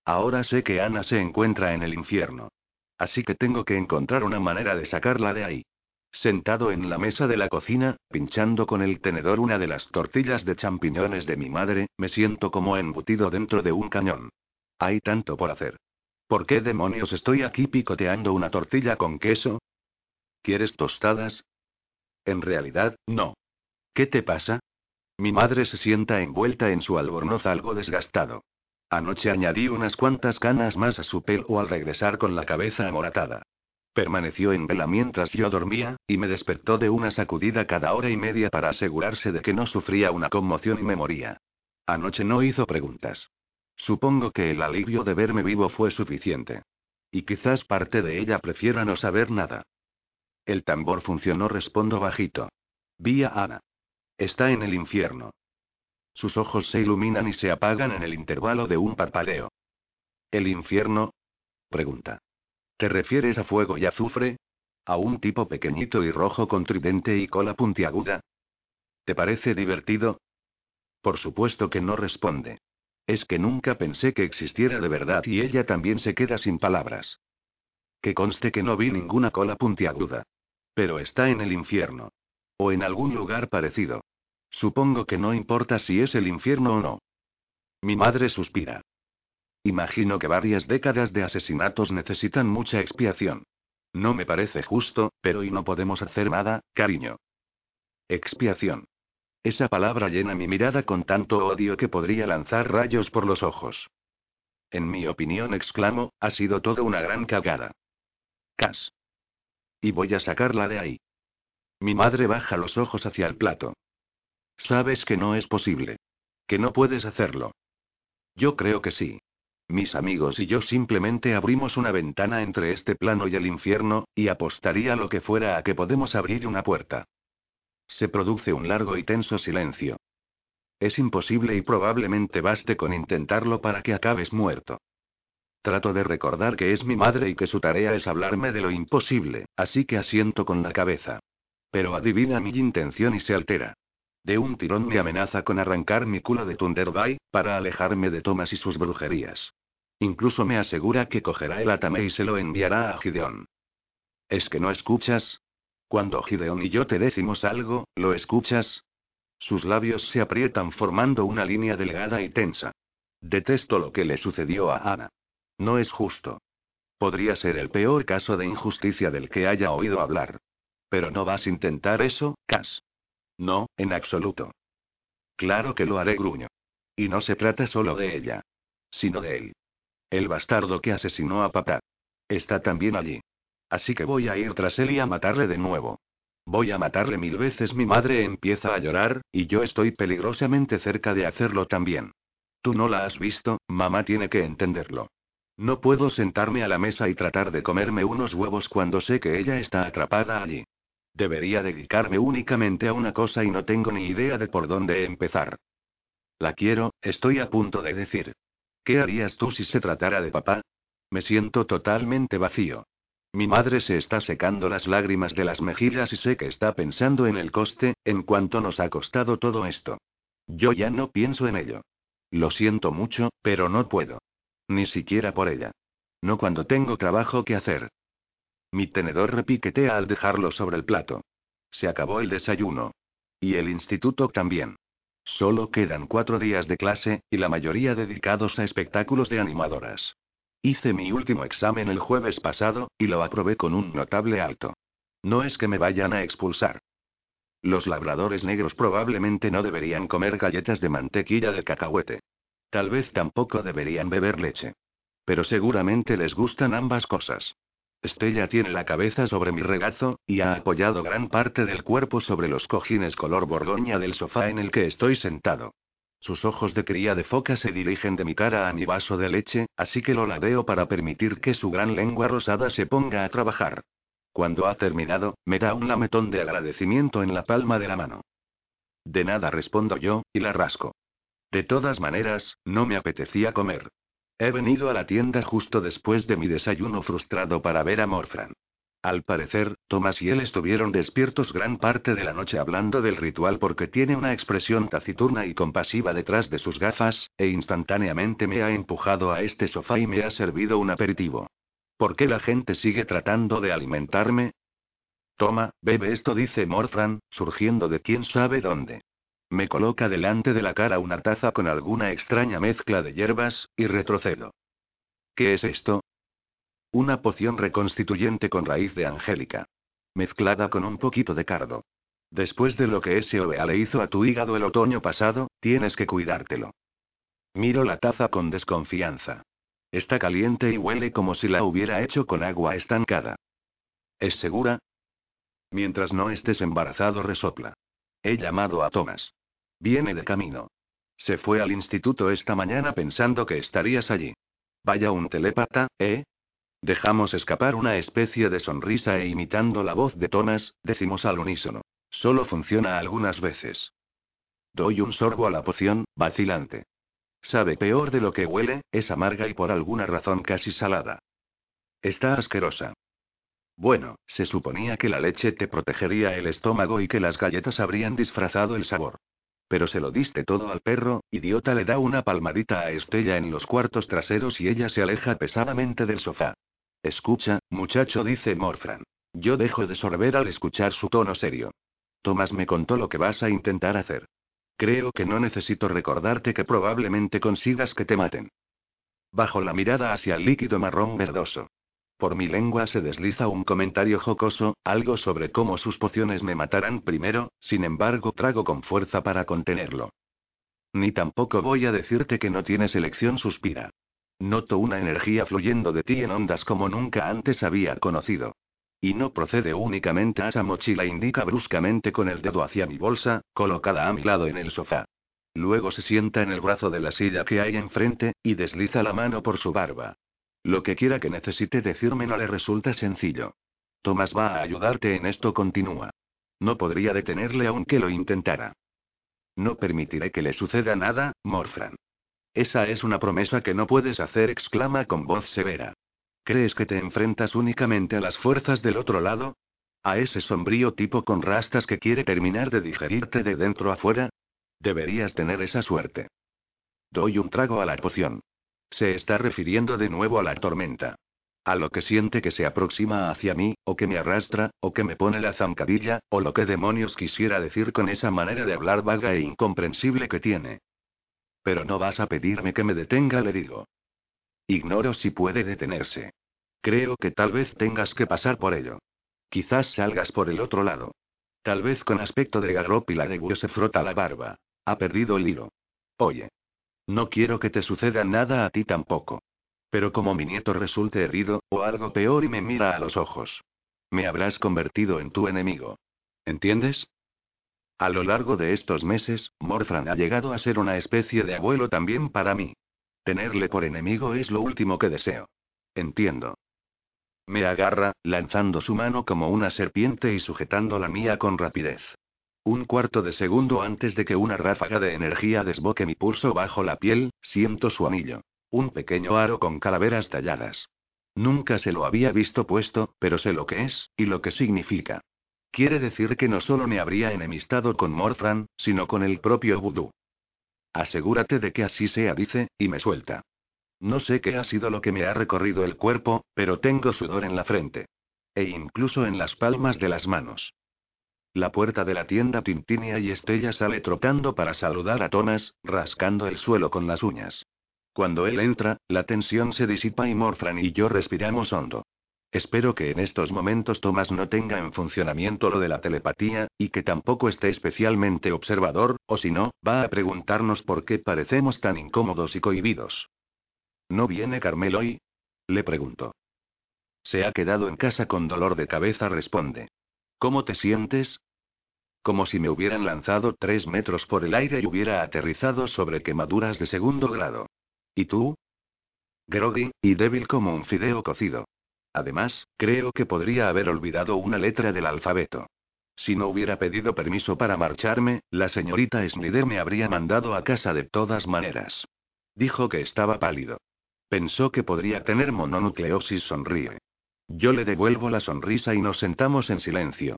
Speaker 1: Ahora sé que Ana se encuentra en el infierno. Así que tengo que encontrar una manera de sacarla de ahí. Sentado en la mesa de la cocina, pinchando con el tenedor una de las tortillas de champiñones de mi madre, me siento como embutido dentro de un cañón. Hay tanto por hacer. ¿Por qué demonios estoy aquí picoteando una tortilla con queso? ¿Quieres tostadas? En realidad, no. ¿Qué te pasa? Mi madre se sienta envuelta en su albornoz algo desgastado. Anoche añadí unas cuantas canas más a su pelo al regresar con la cabeza amoratada. Permaneció en vela mientras yo dormía, y me despertó de una sacudida cada hora y media para asegurarse de que no sufría una conmoción y me moría. Anoche no hizo preguntas. Supongo que el alivio de verme vivo fue suficiente. Y quizás parte de ella prefiera no saber nada. El tambor funcionó, respondo bajito. Vi a Ana. Está en el infierno. Sus ojos se iluminan y se apagan en el intervalo de un parpadeo. ¿El infierno? pregunta. ¿Te refieres a fuego y azufre? ¿A un tipo pequeñito y rojo con tridente y cola puntiaguda? ¿Te parece divertido? Por supuesto que no responde. Es que nunca pensé que existiera de verdad y ella también se queda sin palabras. Que conste que no vi ninguna cola puntiaguda. Pero está en el infierno. O en algún lugar parecido. Supongo que no importa si es el infierno o no. Mi madre suspira. Imagino que varias décadas de asesinatos necesitan mucha expiación. No me parece justo, pero y no podemos hacer nada, cariño. Expiación. Esa palabra llena mi mirada con tanto odio que podría lanzar rayos por los ojos. En mi opinión, exclamo, ha sido todo una gran cagada. Cas. Y voy a sacarla de ahí. Mi madre baja los ojos hacia el plato. Sabes que no es posible. Que no puedes hacerlo. Yo creo que sí. Mis amigos y yo simplemente abrimos una ventana entre este plano y el infierno, y apostaría lo que fuera a que podemos abrir una puerta. Se produce un largo y tenso silencio. Es imposible y probablemente baste con intentarlo para que acabes muerto. Trato de recordar que es mi madre y que su tarea es hablarme de lo imposible, así que asiento con la cabeza. Pero adivina mi intención y se altera. De un tirón me amenaza con arrancar mi culo de Bay, para alejarme de Thomas y sus brujerías. Incluso me asegura que cogerá el atame y se lo enviará a Gideon. ¿Es que no escuchas? Cuando Gideon y yo te decimos algo, ¿lo escuchas? Sus labios se aprietan formando una línea delgada y tensa. Detesto lo que le sucedió a Ana. No es justo. Podría ser el peor caso de injusticia del que haya oído hablar. Pero no vas a intentar eso, Cass. No, en absoluto. Claro que lo haré, gruño. Y no se trata solo de ella. Sino de él. El bastardo que asesinó a papá. Está también allí. Así que voy a ir tras él y a matarle de nuevo. Voy a matarle mil veces. Mi madre empieza a llorar, y yo estoy peligrosamente cerca de hacerlo también. Tú no la has visto, mamá tiene que entenderlo. No puedo sentarme a la mesa y tratar de comerme unos huevos cuando sé que ella está atrapada allí. Debería dedicarme únicamente a una cosa y no tengo ni idea de por dónde empezar. La quiero, estoy a punto de decir. ¿Qué harías tú si se tratara de papá? Me siento totalmente vacío. Mi madre se está secando las lágrimas de las mejillas y sé que está pensando en el coste, en cuanto nos ha costado todo esto. Yo ya no pienso en ello. Lo siento mucho, pero no puedo. Ni siquiera por ella. No cuando tengo trabajo que hacer. Mi tenedor repiquetea al dejarlo sobre el plato. Se acabó el desayuno. Y el instituto también. Solo quedan cuatro días de clase, y la mayoría dedicados a espectáculos de animadoras. Hice mi último examen el jueves pasado, y lo aprobé con un notable alto. No es que me vayan a expulsar. Los labradores negros probablemente no deberían comer galletas de mantequilla de cacahuete. Tal vez tampoco deberían beber leche. Pero seguramente les gustan ambas cosas. Estella tiene la cabeza sobre mi regazo, y ha apoyado gran parte del cuerpo sobre los cojines color borgoña del sofá en el que estoy sentado. Sus ojos de cría de foca se dirigen de mi cara a mi vaso de leche, así que lo ladeo para permitir que su gran lengua rosada se ponga a trabajar. Cuando ha terminado, me da un lametón de agradecimiento en la palma de la mano. De nada respondo yo, y la rasco. De todas maneras, no me apetecía comer. He venido a la tienda justo después de mi desayuno frustrado para ver a Morfran. Al parecer, Thomas y él estuvieron despiertos gran parte de la noche hablando del ritual porque tiene una expresión taciturna y compasiva detrás de sus gafas, e instantáneamente me ha empujado a este sofá y me ha servido un aperitivo. ¿Por qué la gente sigue tratando de alimentarme? Toma, bebe esto, dice Morfran, surgiendo de quién sabe dónde. Me coloca delante de la cara una taza con alguna extraña mezcla de hierbas, y retrocedo. ¿Qué es esto? Una poción reconstituyente con raíz de angélica. Mezclada con un poquito de cardo. Después de lo que SOEA le hizo a tu hígado el otoño pasado, tienes que cuidártelo. Miro la taza con desconfianza. Está caliente y huele como si la hubiera hecho con agua estancada. ¿Es segura? Mientras no estés embarazado, resopla. He llamado a Thomas. Viene de camino. Se fue al instituto esta mañana pensando que estarías allí. Vaya un telépata, ¿eh? Dejamos escapar una especie de sonrisa e imitando la voz de Thomas, decimos al unísono. Solo funciona algunas veces. Doy un sorbo a la poción, vacilante. Sabe peor de lo que huele, es amarga y por alguna razón casi salada. Está asquerosa. Bueno, se suponía que la leche te protegería el estómago y que las galletas habrían disfrazado el sabor. Pero se lo diste todo al perro, idiota le da una palmadita a Estella en los cuartos traseros y ella se aleja pesadamente del sofá. Escucha, muchacho, dice Morfran. Yo dejo de sorber al escuchar su tono serio. Tomás me contó lo que vas a intentar hacer. Creo que no necesito recordarte que probablemente consigas que te maten. Bajo la mirada hacia el líquido marrón verdoso. Por mi lengua se desliza un comentario jocoso, algo sobre cómo sus pociones me matarán primero, sin embargo trago con fuerza para contenerlo. Ni tampoco voy a decirte que no tienes elección, suspira. Noto una energía fluyendo de ti en ondas como nunca antes había conocido. Y no procede únicamente a esa mochila, indica bruscamente con el dedo hacia mi bolsa, colocada a mi lado en el sofá. Luego se sienta en el brazo de la silla que hay enfrente, y desliza la mano por su barba. Lo que quiera que necesite decirme no le resulta sencillo. Tomás va a ayudarte en esto, continúa. No podría detenerle aunque lo intentara. No permitiré que le suceda nada, Morfran. Esa es una promesa que no puedes hacer, exclama con voz severa. ¿Crees que te enfrentas únicamente a las fuerzas del otro lado? ¿A ese sombrío tipo con rastas que quiere terminar de digerirte de dentro a fuera? Deberías tener esa suerte. Doy un trago a la poción. Se está refiriendo de nuevo a la tormenta. A lo que siente que se aproxima hacia mí, o que me arrastra, o que me pone la zancadilla, o lo que demonios quisiera decir con esa manera de hablar vaga e incomprensible que tiene. Pero no vas a pedirme que me detenga, le digo. Ignoro si puede detenerse. Creo que tal vez tengas que pasar por ello. Quizás salgas por el otro lado. Tal vez con aspecto de garrópila de se frota la barba. Ha perdido el hilo. Oye. No quiero que te suceda nada a ti tampoco. Pero como mi nieto resulte herido, o algo peor y me mira a los ojos. Me habrás convertido en tu enemigo. ¿Entiendes? A lo largo de estos meses, Morfran ha llegado a ser una especie de abuelo también para mí. Tenerle por enemigo es lo último que deseo. Entiendo. Me agarra, lanzando su mano como una serpiente y sujetando la mía con rapidez. Un cuarto de segundo antes de que una ráfaga de energía desboque mi pulso bajo la piel, siento su anillo. Un pequeño aro con calaveras talladas. Nunca se lo había visto puesto, pero sé lo que es, y lo que significa. Quiere decir que no solo me habría enemistado con Morfran, sino con el propio Voodoo. Asegúrate de que así sea, dice, y me suelta. No sé qué ha sido lo que me ha recorrido el cuerpo, pero tengo sudor en la frente. E incluso en las palmas de las manos. La puerta de la tienda tintinia y Estella sale trotando para saludar a Thomas, rascando el suelo con las uñas. Cuando él entra, la tensión se disipa y Morfran y yo respiramos hondo. Espero que en estos momentos Thomas no tenga en funcionamiento lo de la telepatía, y que tampoco esté especialmente observador, o si no, va a preguntarnos por qué parecemos tan incómodos y cohibidos. ¿No viene Carmel hoy? Le pregunto. Se ha quedado en casa con dolor de cabeza, responde. ¿Cómo te sientes? Como si me hubieran lanzado tres metros por el aire y hubiera aterrizado sobre quemaduras de segundo grado. ¿Y tú? Groggy, y débil como un fideo cocido. Además, creo que podría haber olvidado una letra del alfabeto. Si no hubiera pedido permiso para marcharme, la señorita Snyder me habría mandado a casa de todas maneras. Dijo que estaba pálido. Pensó que podría tener mononucleosis, sonríe. Yo le devuelvo la sonrisa y nos sentamos en silencio.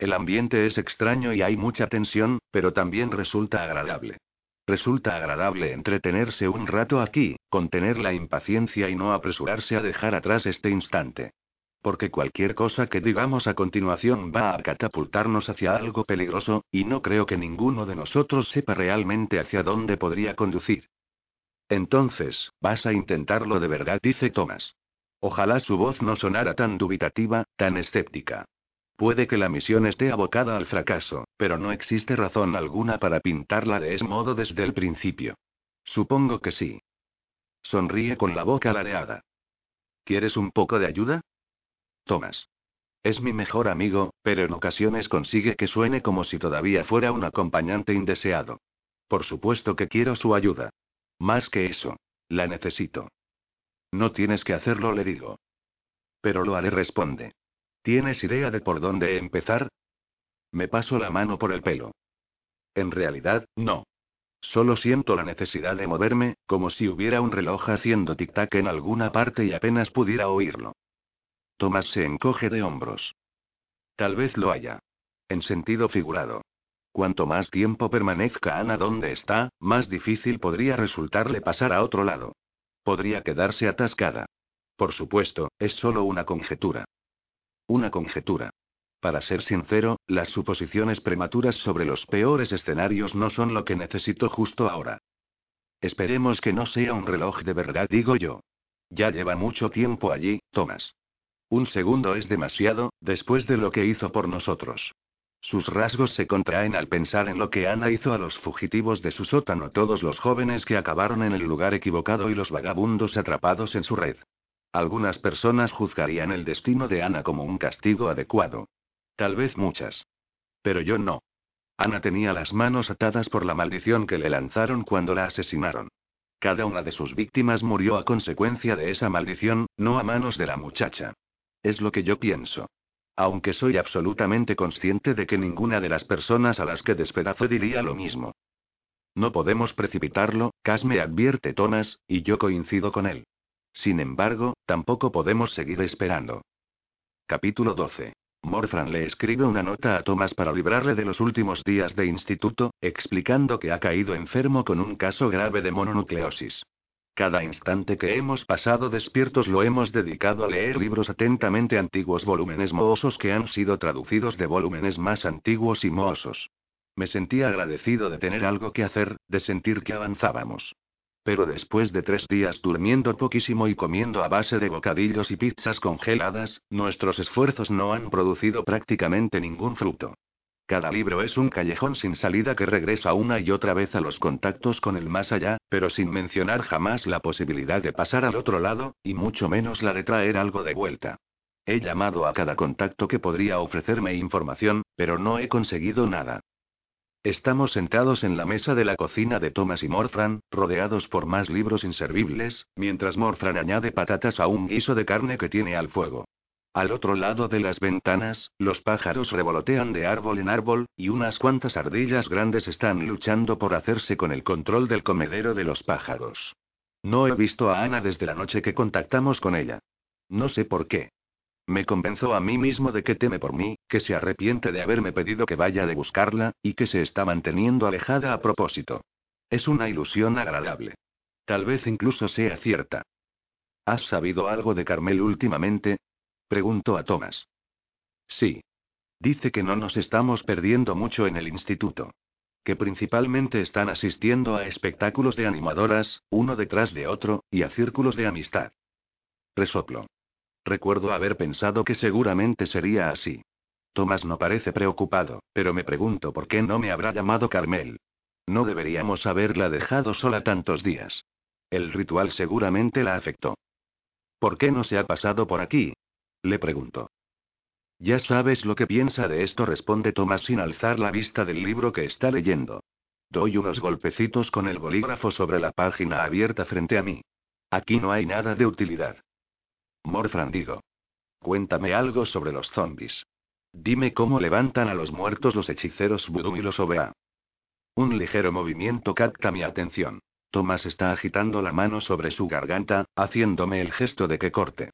Speaker 1: El ambiente es extraño y hay mucha tensión, pero también resulta agradable. Resulta agradable entretenerse un rato aquí, contener la impaciencia y no apresurarse a dejar atrás este instante. Porque cualquier cosa que digamos a continuación va a catapultarnos hacia algo peligroso, y no creo que ninguno de nosotros sepa realmente hacia dónde podría conducir. Entonces, vas a intentarlo de verdad, dice Thomas. Ojalá su voz no sonara tan dubitativa, tan escéptica. Puede que la misión esté abocada al fracaso, pero no existe razón alguna para pintarla de ese modo desde el principio. Supongo que sí. Sonríe con la boca lareada. ¿Quieres un poco de ayuda? Thomas. Es mi mejor amigo, pero en ocasiones consigue que suene como si todavía fuera un acompañante indeseado. Por supuesto que quiero su ayuda. Más que eso. La necesito. No tienes que hacerlo, le digo. Pero lo haré, responde. ¿Tienes idea de por dónde empezar? Me paso la mano por el pelo. En realidad, no. Solo siento la necesidad de moverme, como si hubiera un reloj haciendo tic-tac en alguna parte y apenas pudiera oírlo. Tomás se encoge de hombros. Tal vez lo haya. En sentido figurado. Cuanto más tiempo permanezca Ana donde está, más difícil podría resultarle pasar a otro lado. Podría quedarse atascada. Por supuesto, es solo una conjetura. Una conjetura. Para ser sincero, las suposiciones prematuras sobre los peores escenarios no son lo que necesito justo ahora. Esperemos que no sea un reloj de verdad, digo yo. Ya lleva mucho tiempo allí, Thomas. Un segundo es demasiado, después de lo que hizo por nosotros. Sus rasgos se contraen al pensar en lo que Ana hizo a los fugitivos de su sótano, todos los jóvenes que acabaron en el lugar equivocado y los vagabundos atrapados en su red. Algunas personas juzgarían el destino de Ana como un castigo adecuado. Tal vez muchas. Pero yo no. Ana tenía las manos atadas por la maldición que le lanzaron cuando la asesinaron. Cada una de sus víctimas murió a consecuencia de esa maldición, no a manos de la muchacha. Es lo que yo pienso. Aunque soy absolutamente consciente de que ninguna de las personas a las que despedazo diría lo mismo. No podemos precipitarlo, Cas me advierte Thomas, y yo coincido con él. Sin embargo, tampoco podemos seguir esperando. Capítulo 12. Morfran le escribe una nota a Thomas para librarle de los últimos días de instituto, explicando que ha caído enfermo con un caso grave de mononucleosis. Cada instante que hemos pasado despiertos lo hemos dedicado a leer libros atentamente antiguos, volúmenes mohosos que han sido traducidos de volúmenes más antiguos y mohosos. Me sentía agradecido de tener algo que hacer, de sentir que avanzábamos. Pero después de tres días durmiendo poquísimo y comiendo a base de bocadillos y pizzas congeladas, nuestros esfuerzos no han producido prácticamente ningún fruto. Cada libro es un callejón sin salida que regresa una y otra vez a los contactos con el más allá, pero sin mencionar jamás la posibilidad de pasar al otro lado, y mucho menos la de traer algo de vuelta. He llamado a cada contacto que podría ofrecerme información, pero no he conseguido nada. Estamos sentados en la mesa de la cocina de Thomas y Morfran, rodeados por más libros inservibles, mientras Morfran añade patatas a un guiso de carne que tiene al fuego. Al otro lado de las ventanas, los pájaros revolotean de árbol en árbol, y unas cuantas ardillas grandes están luchando por hacerse con el control del comedero de los pájaros. No he visto a Ana desde la noche que contactamos con ella. No sé por qué. Me convenzo a mí mismo de que teme por mí, que se arrepiente de haberme pedido que vaya de buscarla, y que se está manteniendo alejada a propósito. Es una ilusión agradable. Tal vez incluso sea cierta. ¿Has sabido algo de Carmel últimamente? Preguntó a Thomas. Sí. Dice que no nos estamos perdiendo mucho en el instituto. Que principalmente están asistiendo a espectáculos de animadoras, uno detrás de otro, y a círculos de amistad. Resoplo. Recuerdo haber pensado que seguramente sería así. Thomas no parece preocupado, pero me pregunto por qué no me habrá llamado Carmel. No deberíamos haberla dejado sola tantos días. El ritual seguramente la afectó. ¿Por qué no se ha pasado por aquí? Le pregunto. Ya sabes lo que piensa de esto, responde Tomás sin alzar la vista del libro que está leyendo. Doy unos golpecitos con el bolígrafo sobre la página abierta frente a mí. Aquí no hay nada de utilidad. Morfran digo. Cuéntame algo sobre los zombies. Dime cómo levantan a los muertos los hechiceros vudú y los OBA. Un ligero movimiento capta mi atención. Tomás está agitando la mano sobre su garganta, haciéndome el gesto de que corte.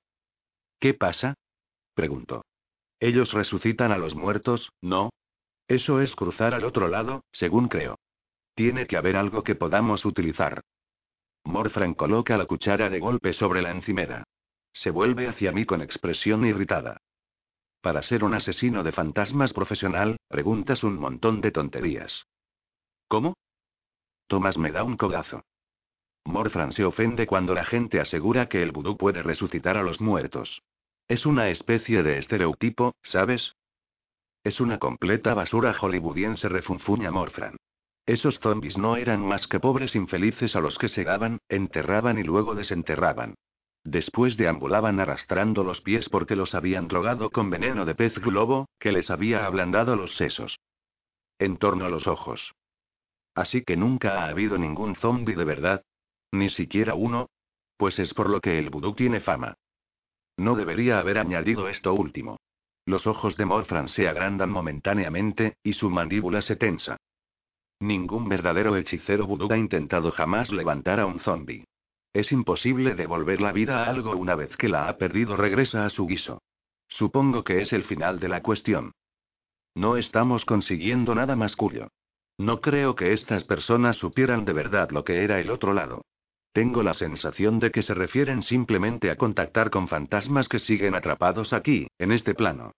Speaker 1: ¿Qué pasa? Preguntó. Ellos resucitan a los muertos, ¿no? Eso es cruzar al otro lado, según creo. Tiene que haber algo que podamos utilizar. Morfran coloca la cuchara de golpe sobre la encimera. Se vuelve hacia mí con expresión irritada. Para ser un asesino de fantasmas profesional, preguntas un montón de tonterías. ¿Cómo? Tomás me da un codazo. Morfran se ofende cuando la gente asegura que el vudú puede resucitar a los muertos. Es una especie de estereotipo, ¿sabes? Es una completa basura hollywoodiense, refunfuña Morfran. Esos zombies no eran más que pobres infelices a los que segaban, enterraban y luego desenterraban. Después deambulaban arrastrando los pies porque los habían drogado con veneno de pez globo, que les había ablandado los sesos. En torno a los ojos. Así que nunca ha habido ningún zombie de verdad, ni siquiera uno. Pues es por lo que el vudú tiene fama. No debería haber añadido esto último. Los ojos de Morfran se agrandan momentáneamente, y su mandíbula se tensa. Ningún verdadero hechicero vudú ha intentado jamás levantar a un zombie. Es imposible devolver la vida a algo una vez que la ha perdido regresa a su guiso. Supongo que es el final de la cuestión. No estamos consiguiendo nada más curio. No creo que estas personas supieran de verdad lo que era el otro lado. Tengo la sensación de que se refieren simplemente a contactar con fantasmas que siguen atrapados aquí, en este plano.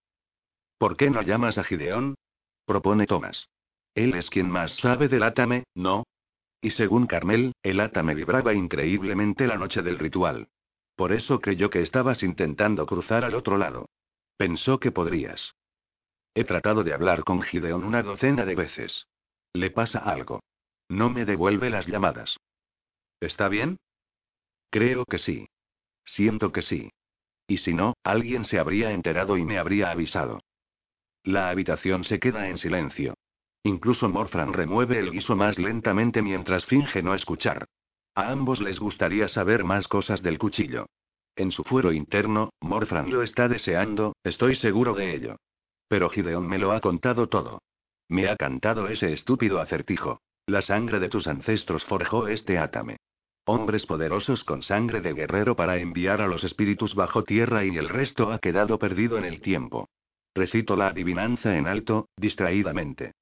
Speaker 1: ¿Por qué no llamas a Gideón? propone Thomas. Él es quien más sabe del átame, ¿no? Y según Carmel, el átame vibraba increíblemente la noche del ritual. Por eso creyó que estabas intentando cruzar al otro lado. Pensó que podrías. He tratado de hablar con Gideón una docena de veces. Le pasa algo. No me devuelve las llamadas. ¿Está bien? Creo que sí. Siento que sí. Y si no, alguien se habría enterado y me habría avisado. La habitación se queda en silencio. Incluso Morfran remueve el guiso más lentamente mientras finge no escuchar. A ambos les gustaría saber más cosas del cuchillo. En su fuero interno, Morfran lo está deseando, estoy seguro de ello. Pero Gideon me lo ha contado todo. Me ha cantado ese estúpido acertijo. La sangre de tus ancestros forjó este átame. Hombres poderosos con sangre de guerrero para enviar a los espíritus bajo tierra y el resto ha quedado perdido en el tiempo. Recito la adivinanza en alto, distraídamente.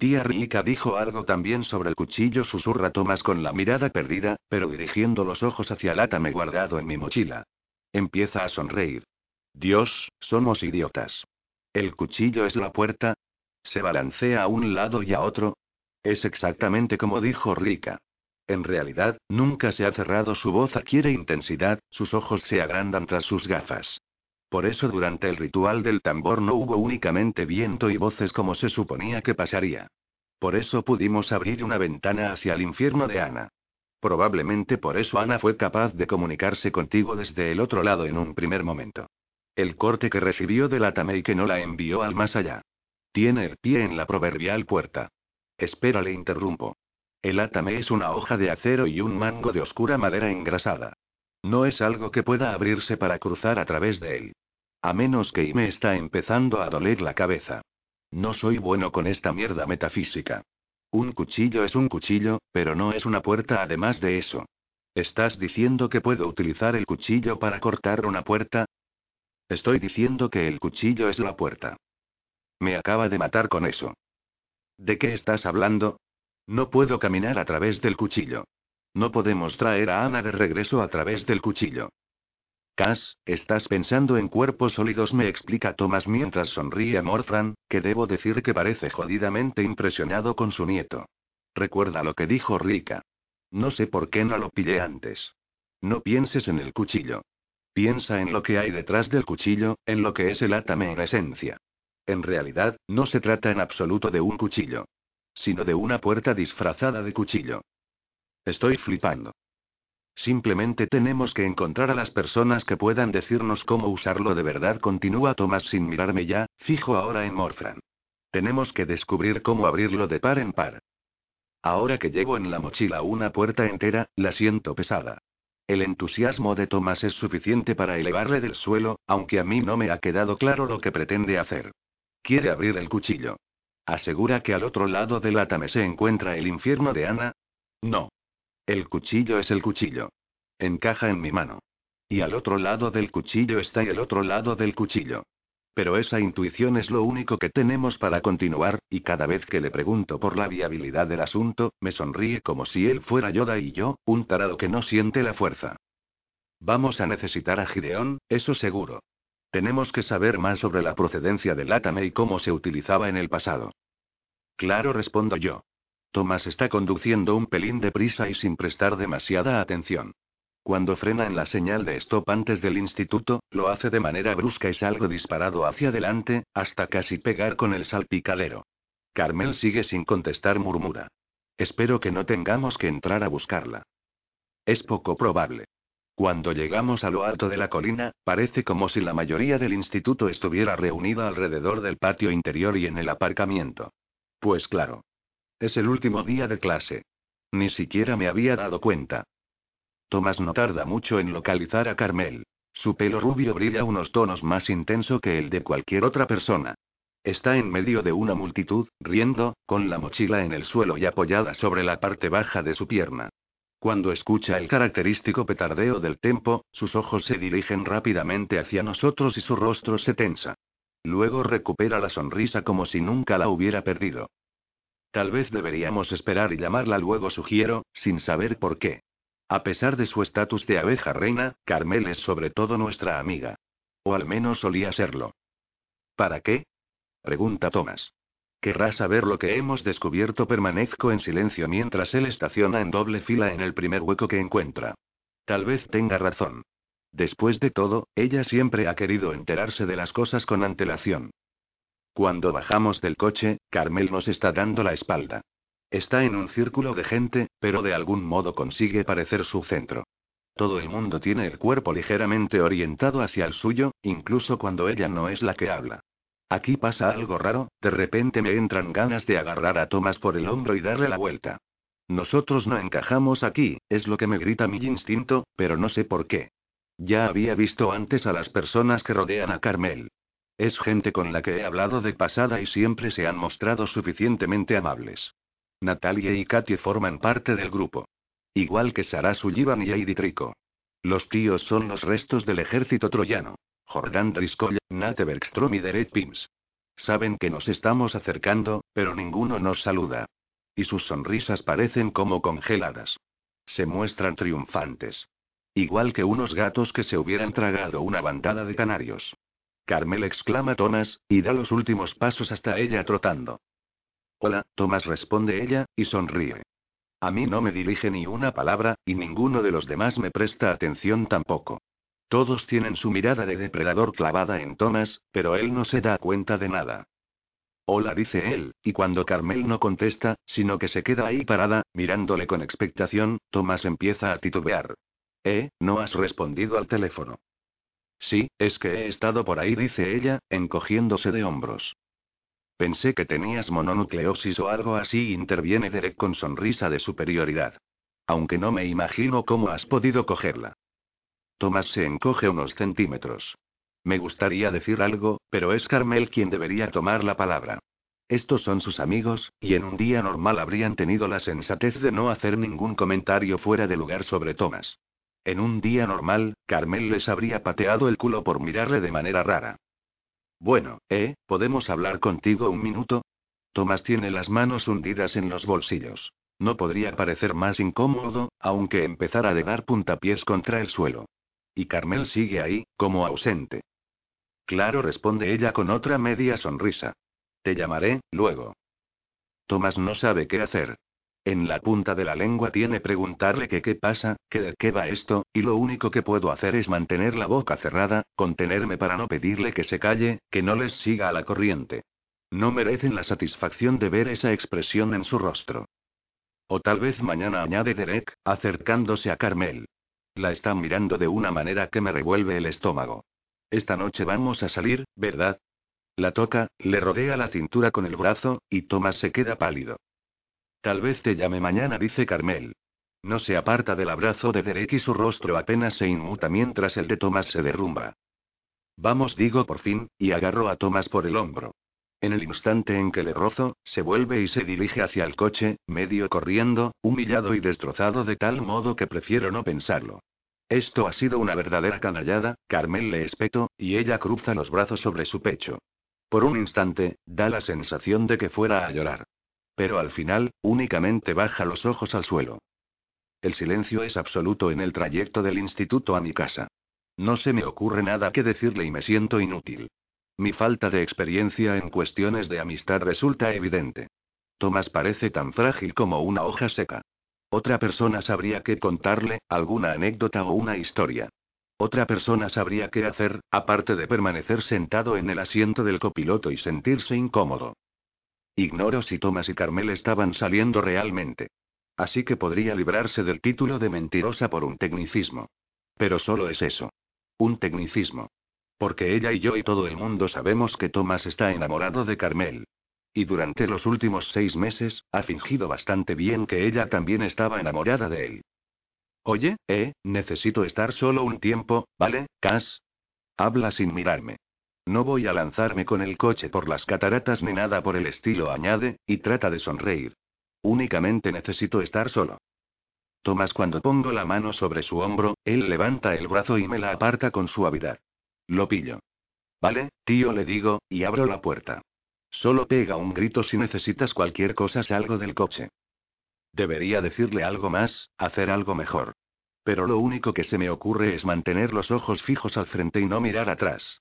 Speaker 1: Tía Rika dijo algo también sobre el cuchillo, susurra Tomás con la mirada perdida, pero dirigiendo los ojos hacia el átame guardado en mi mochila. Empieza a sonreír. Dios, somos idiotas. ¿El cuchillo es la puerta? Se balancea a un lado y a otro. Es exactamente como dijo Rika. En realidad, nunca se ha cerrado su voz adquiere intensidad, sus ojos se agrandan tras sus gafas. Por eso durante el ritual del tambor no hubo únicamente viento y voces como se suponía que pasaría. Por eso pudimos abrir una ventana hacia el infierno de Ana. Probablemente por eso Ana fue capaz de comunicarse contigo desde el otro lado en un primer momento. El corte que recibió del Atame y que no la envió al más allá. Tiene el pie en la proverbial puerta. Espera, le interrumpo. El Atame es una hoja de acero y un mango de oscura madera engrasada. No es algo que pueda abrirse para cruzar a través de él. A menos que me está empezando a doler la cabeza. No soy bueno con esta mierda metafísica. Un cuchillo es un cuchillo, pero no es una puerta además de eso. ¿Estás diciendo que puedo utilizar el cuchillo para cortar una puerta? Estoy diciendo que el cuchillo es la puerta. Me acaba de matar con eso. ¿De qué estás hablando? No puedo caminar a través del cuchillo. No podemos traer a Ana de regreso a través del cuchillo. Cass, estás pensando en cuerpos sólidos, me explica Thomas mientras sonríe a Morfran, que debo decir que parece jodidamente impresionado con su nieto. Recuerda lo que dijo Rika. No sé por qué no lo pillé antes. No pienses en el cuchillo. Piensa en lo que hay detrás del cuchillo, en lo que es el átame en esencia. En realidad, no se trata en absoluto de un cuchillo. Sino de una puerta disfrazada de cuchillo. Estoy flipando. Simplemente tenemos que encontrar a las personas que puedan decirnos cómo usarlo de verdad, continúa Tomás sin mirarme ya, fijo ahora en Morfran. Tenemos que descubrir cómo abrirlo de par en par. Ahora que llevo en la mochila una puerta entera, la siento pesada. El entusiasmo de Tomás es suficiente para elevarle del suelo, aunque a mí no me ha quedado claro lo que pretende hacer. Quiere abrir el cuchillo. ¿Asegura que al otro lado del átame se encuentra el infierno de Ana? No. El cuchillo es el cuchillo. Encaja en mi mano. Y al otro lado del cuchillo está el otro lado del cuchillo. Pero esa intuición es lo único que tenemos para continuar, y cada vez que le pregunto por la viabilidad del asunto, me sonríe como si él fuera Yoda y yo, un tarado que no siente la fuerza. Vamos a necesitar a Gideón, eso seguro. Tenemos que saber más sobre la procedencia del átame y cómo se utilizaba en el pasado. Claro, respondo yo. Tomás está conduciendo un pelín deprisa y sin prestar demasiada atención. Cuando frena en la señal de stop antes del instituto, lo hace de manera brusca y salgo disparado hacia adelante, hasta casi pegar con el salpicadero. Carmel sigue sin contestar, murmura. Espero que no tengamos que entrar a buscarla. Es poco probable. Cuando llegamos a lo alto de la colina, parece como si la mayoría del instituto estuviera reunida alrededor del patio interior y en el aparcamiento. Pues claro, es el último día de clase. Ni siquiera me había dado cuenta. Tomás no tarda mucho en localizar a Carmel. Su pelo rubio brilla unos tonos más intenso que el de cualquier otra persona. Está en medio de una multitud, riendo, con la mochila en el suelo y apoyada sobre la parte baja de su pierna. Cuando escucha el característico petardeo del tempo, sus ojos se dirigen rápidamente hacia nosotros y su rostro se tensa. Luego recupera la sonrisa como si nunca la hubiera perdido. Tal vez deberíamos esperar y llamarla luego, sugiero, sin saber por qué. A pesar de su estatus de abeja reina, Carmel es sobre todo nuestra amiga. O al menos solía serlo. ¿Para qué? pregunta Thomas. Querrá saber lo que hemos descubierto. Permanezco en silencio mientras él estaciona en doble fila en el primer hueco que encuentra. Tal vez tenga razón. Después de todo, ella siempre ha querido enterarse de las cosas con antelación. Cuando bajamos del coche, Carmel nos está dando la espalda. Está en un círculo de gente, pero de algún modo consigue parecer su centro. Todo el mundo tiene el cuerpo ligeramente orientado hacia el suyo, incluso cuando ella no es la que habla. Aquí pasa algo raro, de repente me entran ganas de agarrar a Thomas por el hombro y darle la vuelta. Nosotros no encajamos aquí, es lo que me grita mi instinto, pero no sé por qué. Ya había visto antes a las personas que rodean a Carmel. Es gente con la que he hablado de pasada y siempre se han mostrado suficientemente amables. Natalia y Katy forman parte del grupo. Igual que Sarah Sullivan y Heidi Trico. Los tíos son los restos del ejército troyano. Jordan Driscoll, Nate Bergstrom y Derek Pims. Saben que nos estamos acercando, pero ninguno nos saluda. Y sus sonrisas parecen como congeladas. Se muestran triunfantes. Igual que unos gatos que se hubieran tragado una bandada de canarios. Carmel exclama Thomas, y da los últimos pasos hasta ella trotando. Hola, Thomas responde ella, y sonríe. A mí no me dirige ni una palabra, y ninguno de los demás me presta atención tampoco. Todos tienen su mirada de depredador clavada en Thomas, pero él no se da cuenta de nada. Hola, dice él, y cuando Carmel no contesta, sino que se queda ahí parada, mirándole con expectación, Thomas empieza a titubear. Eh, no has respondido al teléfono. Sí, es que he estado por ahí, dice ella, encogiéndose de hombros. Pensé que tenías mononucleosis o algo así, interviene Derek con sonrisa de superioridad. Aunque no me imagino cómo has podido cogerla. Tomás se encoge unos centímetros. Me gustaría decir algo, pero es Carmel quien debería tomar la palabra. Estos son sus amigos, y en un día normal habrían tenido la sensatez de no hacer ningún comentario fuera de lugar sobre Tomás. En un día normal, Carmel les habría pateado el culo por mirarle de manera rara. Bueno, ¿eh? ¿Podemos hablar contigo un minuto? Tomás tiene las manos hundidas en los bolsillos. No podría parecer más incómodo, aunque empezara a dar puntapiés contra el suelo. Y Carmel sigue ahí, como ausente. Claro, responde ella con otra media sonrisa. Te llamaré, luego. Tomás no sabe qué hacer. En la punta de la lengua tiene preguntarle que qué pasa, que de qué va esto, y lo único que puedo hacer es mantener la boca cerrada, contenerme para no pedirle que se calle, que no les siga a la corriente. No merecen la satisfacción de ver esa expresión en su rostro. O tal vez mañana añade Derek, acercándose a Carmel. La está mirando de una manera que me revuelve el estómago. Esta noche vamos a salir, ¿verdad? La toca, le rodea la cintura con el brazo, y Tomás se queda pálido. Tal vez te llame mañana, dice Carmel. No se aparta del abrazo de Derek y su rostro apenas se inmuta mientras el de Tomás se derrumba. Vamos, digo por fin, y agarro a Tomás por el hombro. En el instante en que le rozo, se vuelve y se dirige hacia el coche, medio corriendo, humillado y destrozado de tal modo que prefiero no pensarlo. Esto ha sido una verdadera canallada, Carmel le espeto, y ella cruza los brazos sobre su pecho. Por un instante, da la sensación de que fuera a llorar. Pero al final, únicamente baja los ojos al suelo. El silencio es absoluto en el trayecto del instituto a mi casa. No se me ocurre nada que decirle y me siento inútil. Mi falta de experiencia en cuestiones de amistad resulta evidente. Tomás parece tan frágil como una hoja seca. Otra persona sabría qué contarle, alguna anécdota o una historia. Otra persona sabría qué hacer, aparte de permanecer sentado en el asiento del copiloto y sentirse incómodo. Ignoro si Thomas y Carmel estaban saliendo realmente. Así que podría librarse del título de mentirosa por un tecnicismo. Pero solo es eso. Un tecnicismo. Porque ella y yo y todo el mundo sabemos que Thomas está enamorado de Carmel. Y durante los últimos seis meses, ha fingido bastante bien que ella también estaba enamorada de él. Oye, eh, necesito estar solo un tiempo, ¿vale, Cass? Habla sin mirarme. No voy a lanzarme con el coche por las cataratas ni nada por el estilo, añade, y trata de sonreír. Únicamente necesito estar solo. Tomás, cuando pongo la mano sobre su hombro, él levanta el brazo y me la aparta con suavidad. Lo pillo. Vale, tío, le digo, y abro la puerta. Solo pega un grito si necesitas cualquier cosa, salgo del coche. Debería decirle algo más, hacer algo mejor. Pero lo único que se me ocurre es mantener los ojos fijos al frente y no mirar atrás.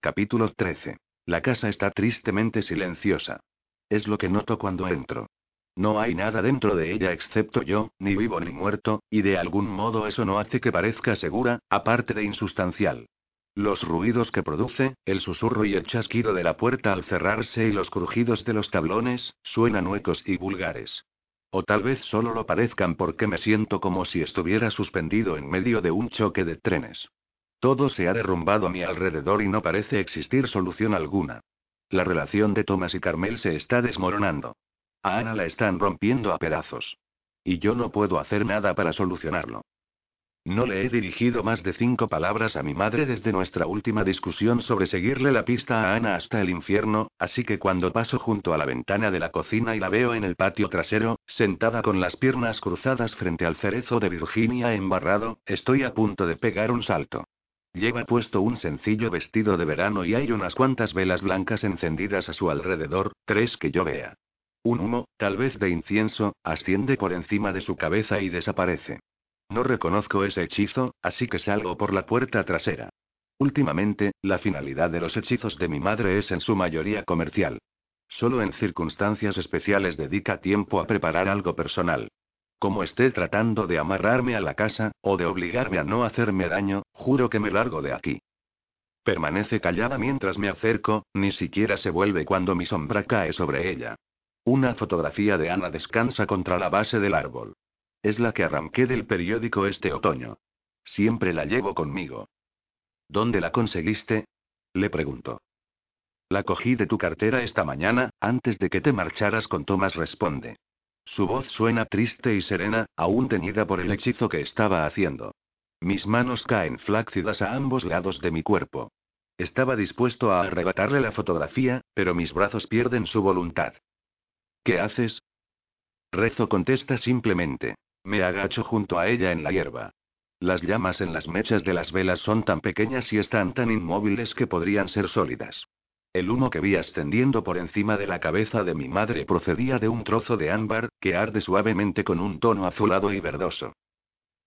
Speaker 1: Capítulo 13. La casa está tristemente silenciosa. Es lo que noto cuando entro. No hay nada dentro de ella excepto yo, ni vivo ni muerto, y de algún modo eso no hace que parezca segura, aparte de insustancial. Los ruidos que produce, el susurro y el chasquido de la puerta al cerrarse y los crujidos de los tablones, suenan huecos y vulgares. O tal vez solo lo parezcan porque me siento como si estuviera suspendido en medio de un choque de trenes. Todo se ha derrumbado a mi alrededor y no parece existir solución alguna. La relación de Thomas y Carmel se está desmoronando. A Ana la están rompiendo a pedazos. Y yo no puedo hacer nada para solucionarlo. No le he dirigido más de cinco palabras a mi madre desde nuestra última discusión sobre seguirle la pista a Ana hasta el infierno, así que cuando paso junto a la ventana de la cocina y la veo en el patio trasero, sentada con las piernas cruzadas frente al cerezo de Virginia embarrado, estoy a punto de pegar un salto. Lleva puesto un sencillo vestido de verano y hay unas cuantas velas blancas encendidas a su alrededor, tres que yo vea. Un humo, tal vez de incienso, asciende por encima de su cabeza y desaparece. No reconozco ese hechizo, así que salgo por la puerta trasera. Últimamente, la finalidad de los hechizos de mi madre es en su mayoría comercial. Solo en circunstancias especiales dedica tiempo a preparar algo personal. Como esté tratando de amarrarme a la casa, o de obligarme a no hacerme daño, juro que me largo de aquí. Permanece callada mientras me acerco, ni siquiera se vuelve cuando mi sombra cae sobre ella. Una fotografía de Ana descansa contra la base del árbol. Es la que arranqué del periódico este otoño. Siempre la llevo conmigo. ¿Dónde la conseguiste? Le pregunto. La cogí de tu cartera esta mañana, antes de que te marcharas con Tomás, responde. Su voz suena triste y serena, aún teñida por el hechizo que estaba haciendo. Mis manos caen flácidas a ambos lados de mi cuerpo. Estaba dispuesto a arrebatarle la fotografía, pero mis brazos pierden su voluntad. ¿Qué haces? Rezo contesta simplemente. Me agacho junto a ella en la hierba. Las llamas en las mechas de las velas son tan pequeñas y están tan inmóviles que podrían ser sólidas. El humo que vi ascendiendo por encima de la cabeza de mi madre procedía de un trozo de ámbar, que arde suavemente con un tono azulado y verdoso.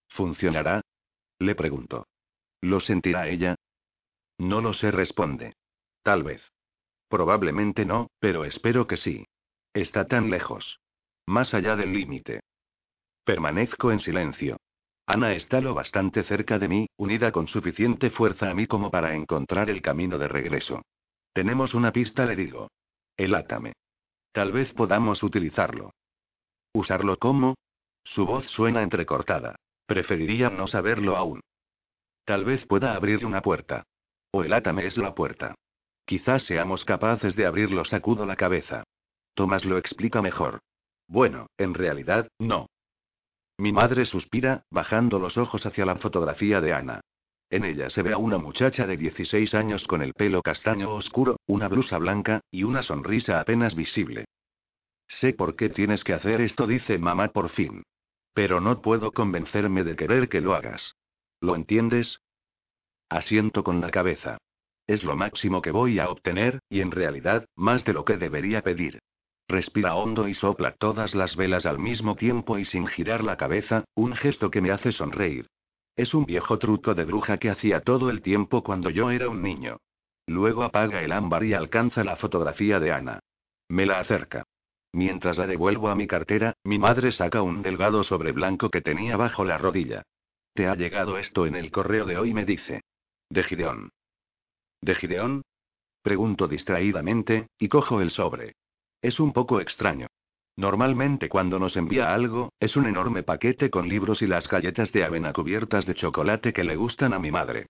Speaker 1: ¿Funcionará? Le pregunto. ¿Lo sentirá ella? No lo sé, responde. Tal vez. Probablemente no, pero espero que sí. Está tan lejos. Más allá del límite. Permanezco en silencio. Ana está lo bastante cerca de mí, unida con suficiente fuerza a mí como para encontrar el camino de regreso. Tenemos una pista, le digo. Elátame. Tal vez podamos utilizarlo. ¿Usarlo cómo? Su voz suena entrecortada. Preferiría no saberlo aún. Tal vez pueda abrir una puerta. O el átame es la puerta. Quizás seamos capaces de abrirlo, sacudo la cabeza. Tomás lo explica mejor. Bueno, en realidad, no. Mi madre suspira, bajando los ojos hacia la fotografía de Ana. En ella se ve a una muchacha de 16 años con el pelo castaño oscuro, una blusa blanca, y una sonrisa apenas visible. Sé por qué tienes que hacer esto, dice mamá por fin. Pero no puedo convencerme de querer que lo hagas. ¿Lo entiendes? Asiento con la cabeza. Es lo máximo que voy a obtener, y en realidad, más de lo que debería pedir. Respira hondo y sopla todas las velas al mismo tiempo y sin girar la cabeza, un gesto que me hace sonreír. Es un viejo truco de bruja que hacía todo el tiempo cuando yo era un niño. Luego apaga el ámbar y alcanza la fotografía de Ana. Me la acerca. Mientras la devuelvo a mi cartera, mi madre saca un delgado sobre blanco que tenía bajo la rodilla. ¿Te ha llegado esto en el correo de hoy? me dice. De Gideón. ¿De Gideón? Pregunto distraídamente, y cojo el sobre. Es un poco extraño. Normalmente cuando nos envía algo, es un enorme paquete con libros y las galletas de avena cubiertas de chocolate que le gustan a mi madre.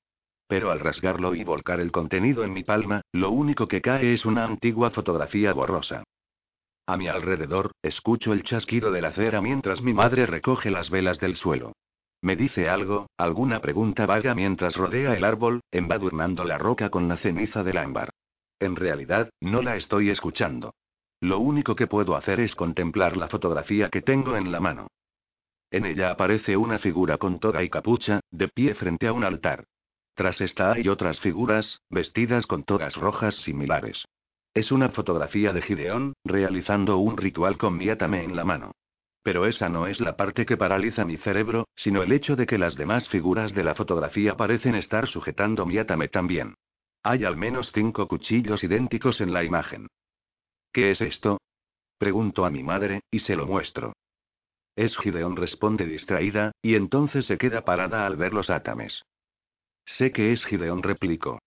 Speaker 1: Pero al rasgarlo y volcar el contenido en mi palma, lo único que cae es una antigua fotografía borrosa. A mi alrededor, escucho el chasquido de la cera mientras mi madre recoge las velas del suelo. Me dice algo, alguna pregunta vaga mientras rodea el árbol, embadurnando la roca con la ceniza del ámbar. En realidad, no la estoy escuchando. Lo único que puedo hacer es contemplar la fotografía que tengo en la mano. En ella aparece una figura con toga y capucha, de pie frente a un altar. Tras esta hay otras figuras, vestidas con togas rojas similares. Es una fotografía de Gideón, realizando un ritual con miátame en la mano. Pero esa no es la parte que paraliza mi cerebro, sino el hecho de que las demás figuras de la fotografía parecen estar sujetando miátame también. Hay al menos cinco cuchillos idénticos en la imagen. ¿Qué es esto? Pregunto a mi madre, y se lo muestro. Es Gideón, responde distraída, y entonces se queda parada al ver los átames. Sé que es Gideón, replico.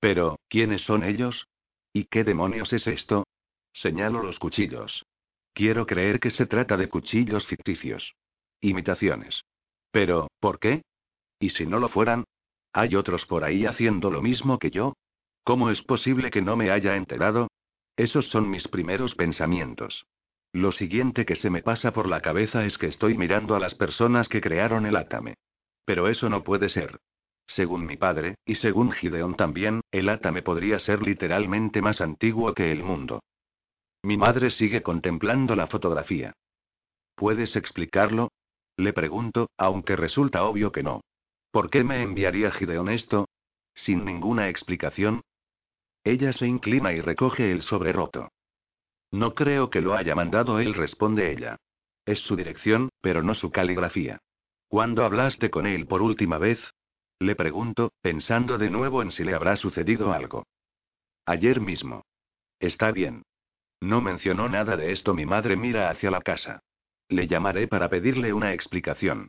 Speaker 1: Pero, ¿quiénes son ellos? ¿Y qué demonios es esto? Señalo los cuchillos. Quiero creer que se trata de cuchillos ficticios. Imitaciones. Pero, ¿por qué? ¿Y si no lo fueran? ¿Hay otros por ahí haciendo lo mismo que yo? ¿Cómo es posible que no me haya enterado? Esos son mis primeros pensamientos. Lo siguiente que se me pasa por la cabeza es que estoy mirando a las personas que crearon el átame. Pero eso no puede ser. Según mi padre, y según Gideon también, el átame podría ser literalmente más antiguo que el mundo. Mi madre sigue contemplando la fotografía. ¿Puedes explicarlo? Le pregunto, aunque resulta obvio que no. ¿Por qué me enviaría Gideon esto? ¿Sin ninguna explicación? Ella se inclina y recoge el sobre roto. No creo que lo haya mandado él, responde ella. Es su dirección, pero no su caligrafía. ¿Cuándo hablaste con él por última vez? Le pregunto, pensando de nuevo en si le habrá sucedido algo. Ayer mismo. Está bien. No mencionó nada de esto. Mi madre mira hacia la casa. Le llamaré para pedirle una explicación.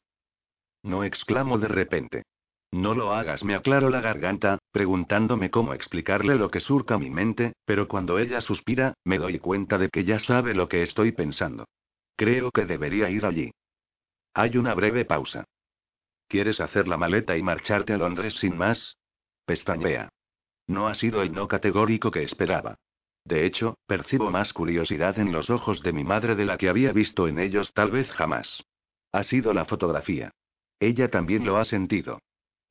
Speaker 1: No exclamo de repente. No lo hagas, me aclaro la garganta, preguntándome cómo explicarle lo que surca mi mente, pero cuando ella suspira, me doy cuenta de que ya sabe lo que estoy pensando. Creo que debería ir allí. Hay una breve pausa. ¿Quieres hacer la maleta y marcharte a Londres sin más? Pestañea. No ha sido el no categórico que esperaba. De hecho, percibo más curiosidad en los ojos de mi madre de la que había visto en ellos tal vez jamás. Ha sido la fotografía. Ella también lo ha sentido.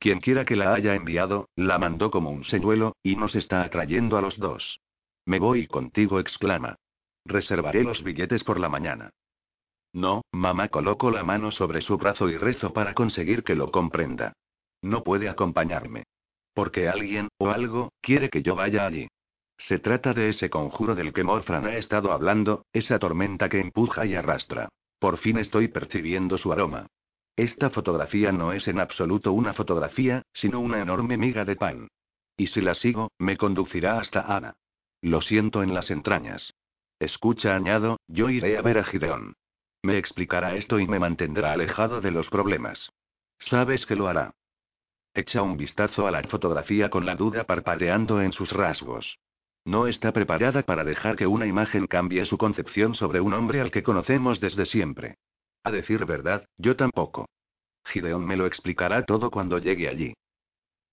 Speaker 1: Quien quiera que la haya enviado, la mandó como un señuelo, y nos está atrayendo a los dos. Me voy contigo, exclama. Reservaré los billetes por la mañana. No, mamá coloco la mano sobre su brazo y rezo para conseguir que lo comprenda. No puede acompañarme. Porque alguien, o algo, quiere que yo vaya allí. Se trata de ese conjuro del que Morfran ha estado hablando, esa tormenta que empuja y arrastra. Por fin estoy percibiendo su aroma. Esta fotografía no es en absoluto una fotografía, sino una enorme miga de pan. Y si la sigo, me conducirá hasta Ana. Lo siento en las entrañas. Escucha, añado, yo iré a ver a Gideón. Me explicará esto y me mantendrá alejado de los problemas. Sabes que lo hará. Echa un vistazo a la fotografía con la duda parpadeando en sus rasgos. No está preparada para dejar que una imagen cambie su concepción sobre un hombre al que conocemos desde siempre. A decir verdad, yo tampoco. Gideon me lo explicará todo cuando llegue allí.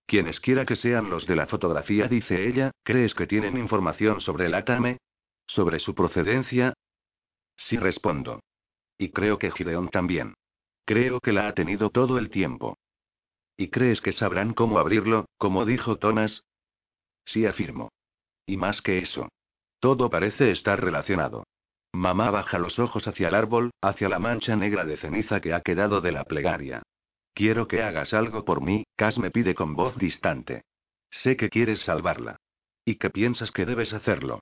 Speaker 1: Quienes quiera que sean los de la fotografía, dice ella, ¿crees que tienen información sobre el Atame? ¿Sobre su procedencia? Sí respondo. Y creo que Gideon también. Creo que la ha tenido todo el tiempo. ¿Y crees que sabrán cómo abrirlo, como dijo Thomas? Sí afirmo. Y más que eso. Todo parece estar relacionado. Mamá baja los ojos hacia el árbol, hacia la mancha negra de ceniza que ha quedado de la plegaria. Quiero que hagas algo por mí, Cas me pide con voz distante. Sé que quieres salvarla. Y que piensas que debes hacerlo.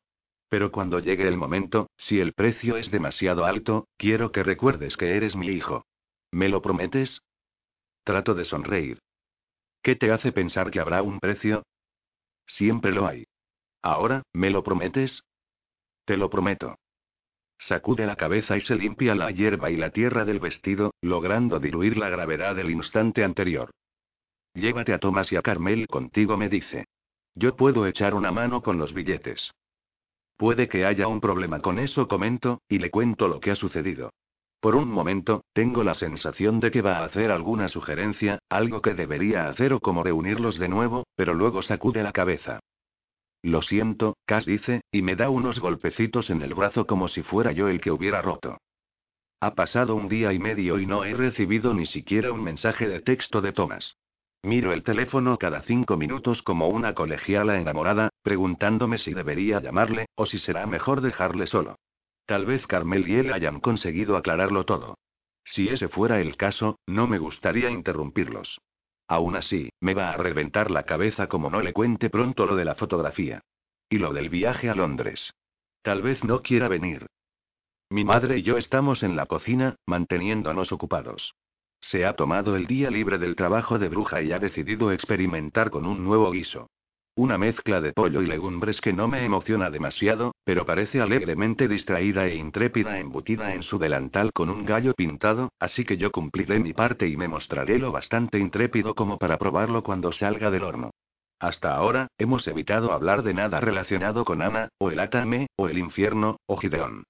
Speaker 1: Pero cuando llegue el momento, si el precio es demasiado alto, quiero que recuerdes que eres mi hijo. ¿Me lo prometes? Trato de sonreír. ¿Qué te hace pensar que habrá un precio? Siempre lo hay. Ahora, ¿me lo prometes? Te lo prometo. Sacude la cabeza y se limpia la hierba y la tierra del vestido, logrando diluir la gravedad del instante anterior. Llévate a Tomás y a Carmel contigo, me dice. Yo puedo echar una mano con los billetes. Puede que haya un problema con eso, comento, y le cuento lo que ha sucedido. Por un momento, tengo la sensación de que va a hacer alguna sugerencia, algo que debería hacer o como reunirlos de nuevo, pero luego sacude la cabeza. Lo siento, Cass dice, y me da unos golpecitos en el brazo como si fuera yo el que hubiera roto. Ha pasado un día y medio y no he recibido ni siquiera un mensaje de texto de Thomas. Miro el teléfono cada cinco minutos como una colegiala enamorada, preguntándome si debería llamarle, o si será mejor dejarle solo. Tal vez Carmel y él hayan conseguido aclararlo todo. Si ese fuera el caso, no me gustaría interrumpirlos. Aún así, me va a reventar la cabeza como no le cuente pronto lo de la fotografía. Y lo del viaje a Londres. Tal vez no quiera venir. Mi madre y yo estamos en la cocina, manteniéndonos ocupados. Se ha tomado el día libre del trabajo de bruja y ha decidido experimentar con un nuevo guiso. Una mezcla de pollo y legumbres que no me emociona demasiado, pero parece alegremente distraída e intrépida embutida en su delantal con un gallo pintado, así que yo cumpliré mi parte y me mostraré lo bastante intrépido como para probarlo cuando salga del horno. Hasta ahora, hemos evitado hablar de nada relacionado con Ana, o el Atame, o el infierno, o Gideón.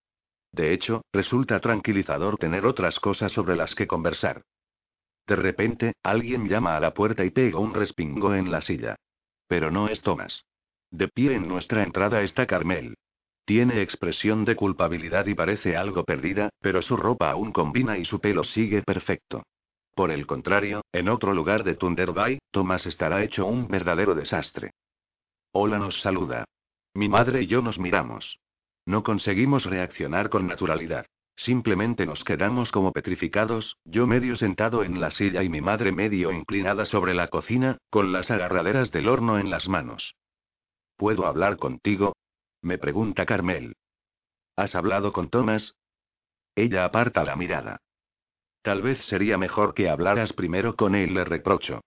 Speaker 1: De hecho, resulta tranquilizador tener otras cosas sobre las que conversar. De repente, alguien llama a la puerta y pega un respingo en la silla. Pero no es Thomas. De pie en nuestra entrada está Carmel. Tiene expresión de culpabilidad y parece algo perdida, pero su ropa aún combina y su pelo sigue perfecto. Por el contrario, en otro lugar de Thunder Bay, Thomas estará hecho un verdadero desastre. Hola nos saluda. Mi madre y yo nos miramos. No conseguimos reaccionar con naturalidad. Simplemente nos quedamos como petrificados, yo medio sentado en la silla y mi madre medio inclinada sobre la cocina, con las agarraderas del horno en las manos. ¿Puedo hablar contigo? me pregunta Carmel. ¿Has hablado con Thomas? Ella aparta la mirada. Tal vez sería mejor que hablaras primero con él, le reprocho.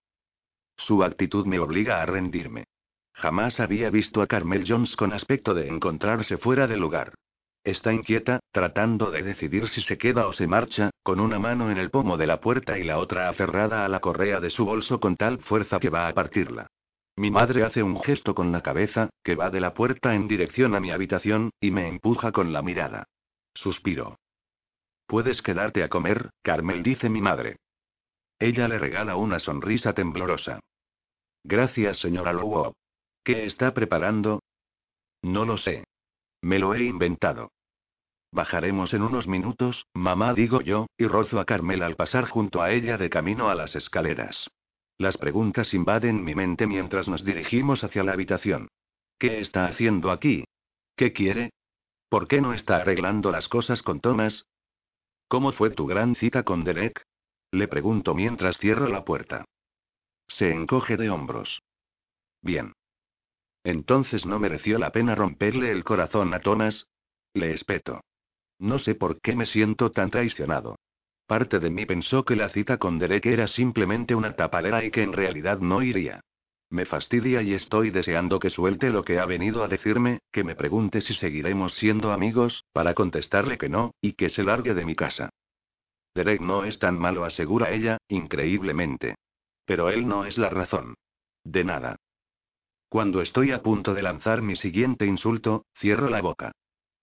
Speaker 1: Su actitud me obliga a rendirme. Jamás había visto a Carmel Jones con aspecto de encontrarse fuera de lugar. Está inquieta, tratando de decidir si se queda o se marcha, con una mano en el pomo de la puerta y la otra aferrada a la correa de su bolso con tal fuerza que va a partirla. Mi madre hace un gesto con la cabeza, que va de la puerta en dirección a mi habitación, y me empuja con la mirada. Suspiro. Puedes quedarte a comer, Carmel, dice mi madre. Ella le regala una sonrisa temblorosa. Gracias, señora Lowe. ¿Qué está preparando? No lo sé. Me lo he inventado. Bajaremos en unos minutos, mamá digo yo, y rozo a Carmel al pasar junto a ella de camino a las escaleras. Las preguntas invaden mi mente mientras nos dirigimos hacia la habitación. ¿Qué está haciendo aquí? ¿Qué quiere? ¿Por qué no está arreglando las cosas con Thomas? ¿Cómo fue tu gran cita con Derek? Le pregunto mientras cierro la puerta. Se encoge de hombros. Bien. Entonces no mereció la pena romperle el corazón a Thomas. Le espeto. No sé por qué me siento tan traicionado. Parte de mí pensó que la cita con Derek era simplemente una tapadera y que en realidad no iría. Me fastidia y estoy deseando que suelte lo que ha venido a decirme, que me pregunte si seguiremos siendo amigos, para contestarle que no, y que se largue de mi casa. Derek no es tan malo, asegura ella, increíblemente. Pero él no es la razón. De nada. Cuando estoy a punto de lanzar mi siguiente insulto, cierro la boca.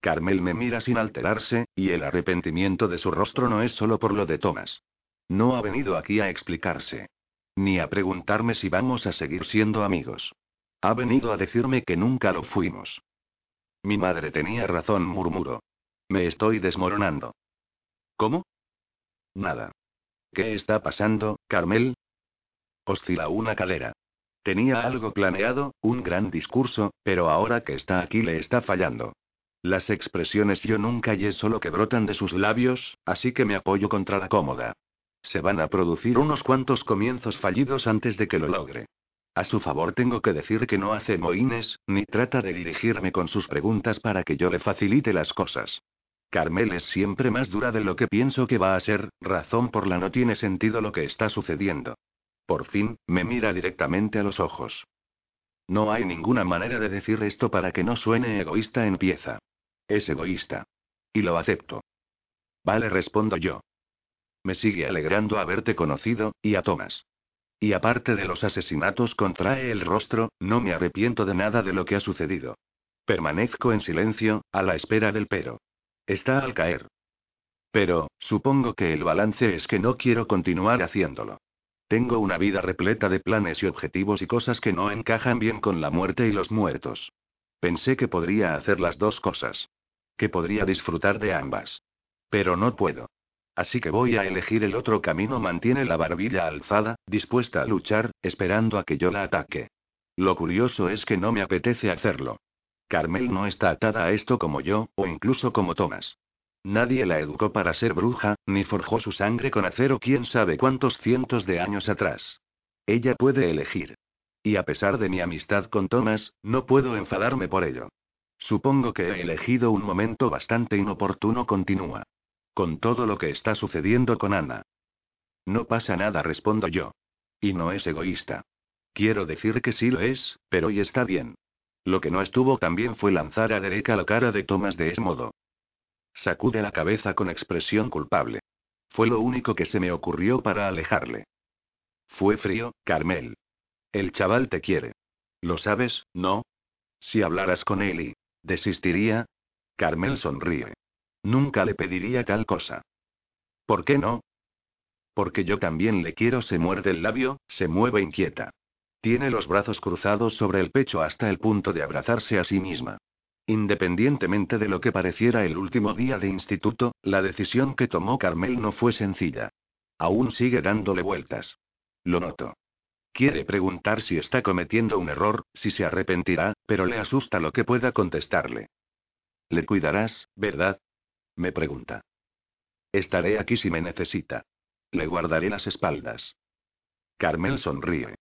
Speaker 1: Carmel me mira sin alterarse, y el arrepentimiento de su rostro no es solo por lo de Thomas. No ha venido aquí a explicarse. Ni a preguntarme si vamos a seguir siendo amigos. Ha venido a decirme que nunca lo fuimos. Mi madre tenía razón, murmuró. Me estoy desmoronando. ¿Cómo? Nada. ¿Qué está pasando, Carmel? Oscila una cadera. Tenía algo planeado, un gran discurso, pero ahora que está aquí le está fallando. Las expresiones yo nunca y solo que brotan de sus labios, así que me apoyo contra la cómoda. Se van a producir unos cuantos comienzos fallidos antes de que lo logre. A su favor tengo que decir que no hace moines, ni trata de dirigirme con sus preguntas para que yo le facilite las cosas. Carmel es siempre más dura de lo que pienso que va a ser, razón por la no tiene sentido lo que está sucediendo. Por fin, me mira directamente a los ojos. No hay ninguna manera de decir esto para que no suene egoísta, empieza. Es egoísta. Y lo acepto. Vale, respondo yo. Me sigue alegrando haberte conocido, y a Thomas. Y aparte de los asesinatos contrae el rostro, no me arrepiento de nada de lo que ha sucedido. Permanezco en silencio, a la espera del pero. Está al caer. Pero, supongo que el balance es que no quiero continuar haciéndolo. Tengo una vida repleta de planes y objetivos y cosas que no encajan bien con la muerte y los muertos. Pensé que podría hacer las dos cosas. Que podría disfrutar de ambas. Pero no puedo. Así que voy a elegir el otro camino. Mantiene la barbilla alzada, dispuesta a luchar, esperando a que yo la ataque. Lo curioso es que no me apetece hacerlo. Carmel no está atada a esto como yo, o incluso como Thomas. Nadie la educó para ser bruja, ni forjó su sangre con acero quién sabe cuántos cientos de años atrás. Ella puede elegir. Y a pesar de mi amistad con Thomas, no puedo enfadarme por ello. Supongo que he elegido un momento bastante inoportuno, continúa. Con todo lo que está sucediendo con Ana. No pasa nada, respondo yo. Y no es egoísta. Quiero decir que sí lo es, pero hoy está bien. Lo que no estuvo tan bien fue lanzar a Derek a la cara de Thomas de ese modo. Sacude la cabeza con expresión culpable. Fue lo único que se me ocurrió para alejarle. Fue frío, Carmel. El chaval te quiere. ¿Lo sabes, no? Si hablaras con él y... ¿Desistiría? Carmel sonríe. Nunca le pediría tal cosa. ¿Por qué no? Porque yo también le quiero. Se muerde el labio, se mueve inquieta. Tiene los brazos cruzados sobre el pecho hasta el punto de abrazarse a sí misma. Independientemente de lo que pareciera el último día de instituto, la decisión que tomó Carmel no fue sencilla. Aún sigue dándole vueltas. Lo noto. Quiere preguntar si está cometiendo un error, si se arrepentirá, pero le asusta lo que pueda contestarle. Le cuidarás, ¿verdad? Me pregunta. Estaré aquí si me necesita. Le guardaré las espaldas. Carmel sonríe.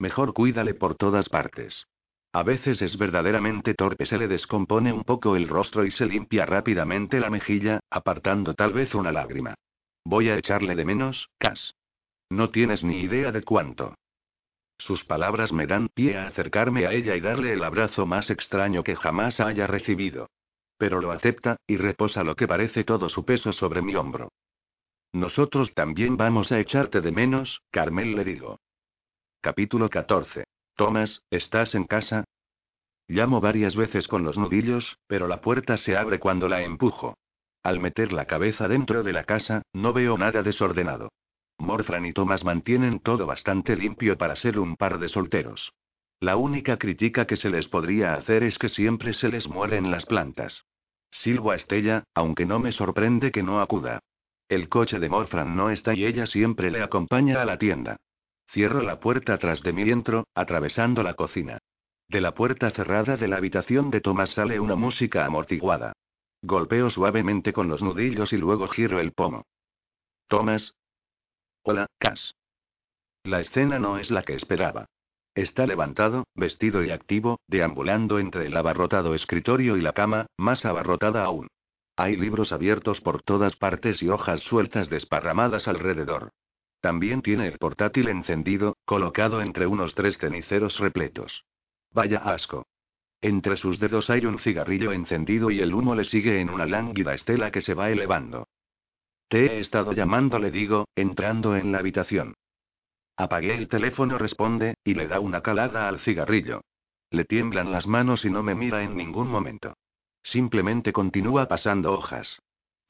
Speaker 1: Mejor cuídale por todas partes. A veces es verdaderamente torpe, se le descompone un poco el rostro y se limpia rápidamente la mejilla, apartando tal vez una lágrima. Voy a echarle de menos, Cas. No tienes ni idea de cuánto. Sus palabras me dan pie a acercarme a ella y darle el abrazo más extraño que jamás haya recibido. Pero lo acepta, y reposa lo que parece todo su peso sobre mi hombro. Nosotros también vamos a echarte de menos, Carmel le digo. Capítulo 14. Tomás, ¿estás en casa? Llamo varias veces con los nudillos, pero la puerta se abre cuando la empujo. Al meter la cabeza dentro de la casa, no veo nada desordenado. Morfran y Thomas mantienen todo bastante limpio para ser un par de solteros. La única crítica que se les podría hacer es que siempre se les mueren las plantas. Silvo a Estella, aunque no me sorprende que no acuda. El coche de Morfran no está y ella siempre le acompaña a la tienda. Cierro la puerta tras de mí y entro, atravesando la cocina. De la puerta cerrada de la habitación de Thomas sale una música amortiguada. Golpeo suavemente con los nudillos y luego giro el pomo. Thomas, Hola, Cass. La escena no es la que esperaba. Está levantado, vestido y activo, deambulando entre el abarrotado escritorio y la cama, más abarrotada aún. Hay libros abiertos por todas partes y hojas sueltas desparramadas alrededor. También tiene el portátil encendido, colocado entre unos tres ceniceros repletos. Vaya asco. Entre sus dedos hay un cigarrillo encendido y el humo le sigue en una lánguida estela que se va elevando. Te he estado llamando, le digo, entrando en la habitación. Apagué el teléfono, responde, y le da una calada al cigarrillo. Le tiemblan las manos y no me mira en ningún momento. Simplemente continúa pasando hojas.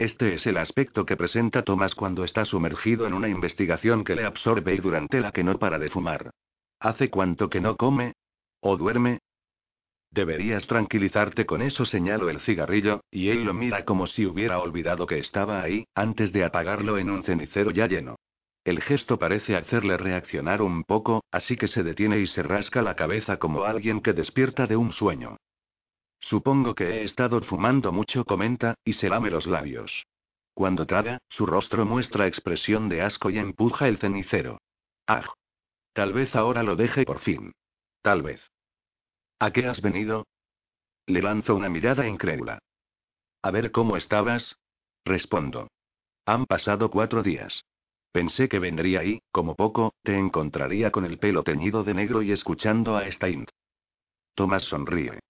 Speaker 1: Este es el aspecto que presenta Tomás cuando está sumergido en una investigación que le absorbe y durante la que no para de fumar. ¿Hace cuánto que no come? ¿O duerme? Deberías tranquilizarte con eso, señalo el cigarrillo, y él lo mira como si hubiera olvidado que estaba ahí, antes de apagarlo en un cenicero ya lleno. El gesto parece hacerle reaccionar un poco, así que se detiene y se rasca la cabeza como alguien que despierta de un sueño. Supongo que he estado fumando mucho, comenta, y se lame los labios. Cuando traga, su rostro muestra expresión de asco y empuja el cenicero. ¡Ah! Tal vez ahora lo deje por fin. Tal vez. ¿A qué has venido? Le lanzo una mirada incrédula. A ver cómo estabas. Respondo. Han pasado cuatro días. Pensé que vendría y, como poco, te encontraría con el pelo teñido de negro y escuchando a Stein. Tomás sonríe.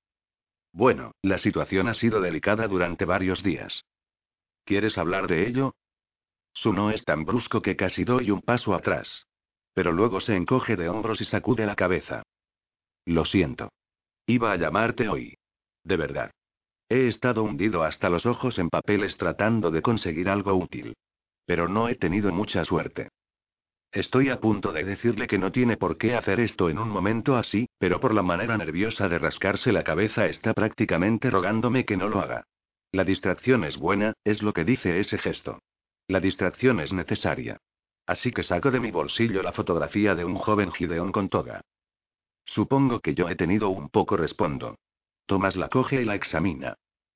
Speaker 1: Bueno, la situación ha sido delicada durante varios días. ¿Quieres hablar de ello? Su no es tan brusco que casi doy un paso atrás. Pero luego se encoge de hombros y sacude la cabeza. Lo siento. Iba a llamarte hoy. De verdad. He estado hundido hasta los ojos en papeles tratando de conseguir algo útil. Pero no he tenido mucha suerte. Estoy a punto de decirle que no tiene por qué hacer esto en un momento así, pero por la manera nerviosa de rascarse la cabeza está prácticamente rogándome que no lo haga. La distracción es buena, es lo que dice ese gesto. La distracción es necesaria. Así que saco de mi bolsillo la fotografía de un joven Gideón con toga. Supongo que yo he tenido un poco, respondo. Tomás la coge y la examina.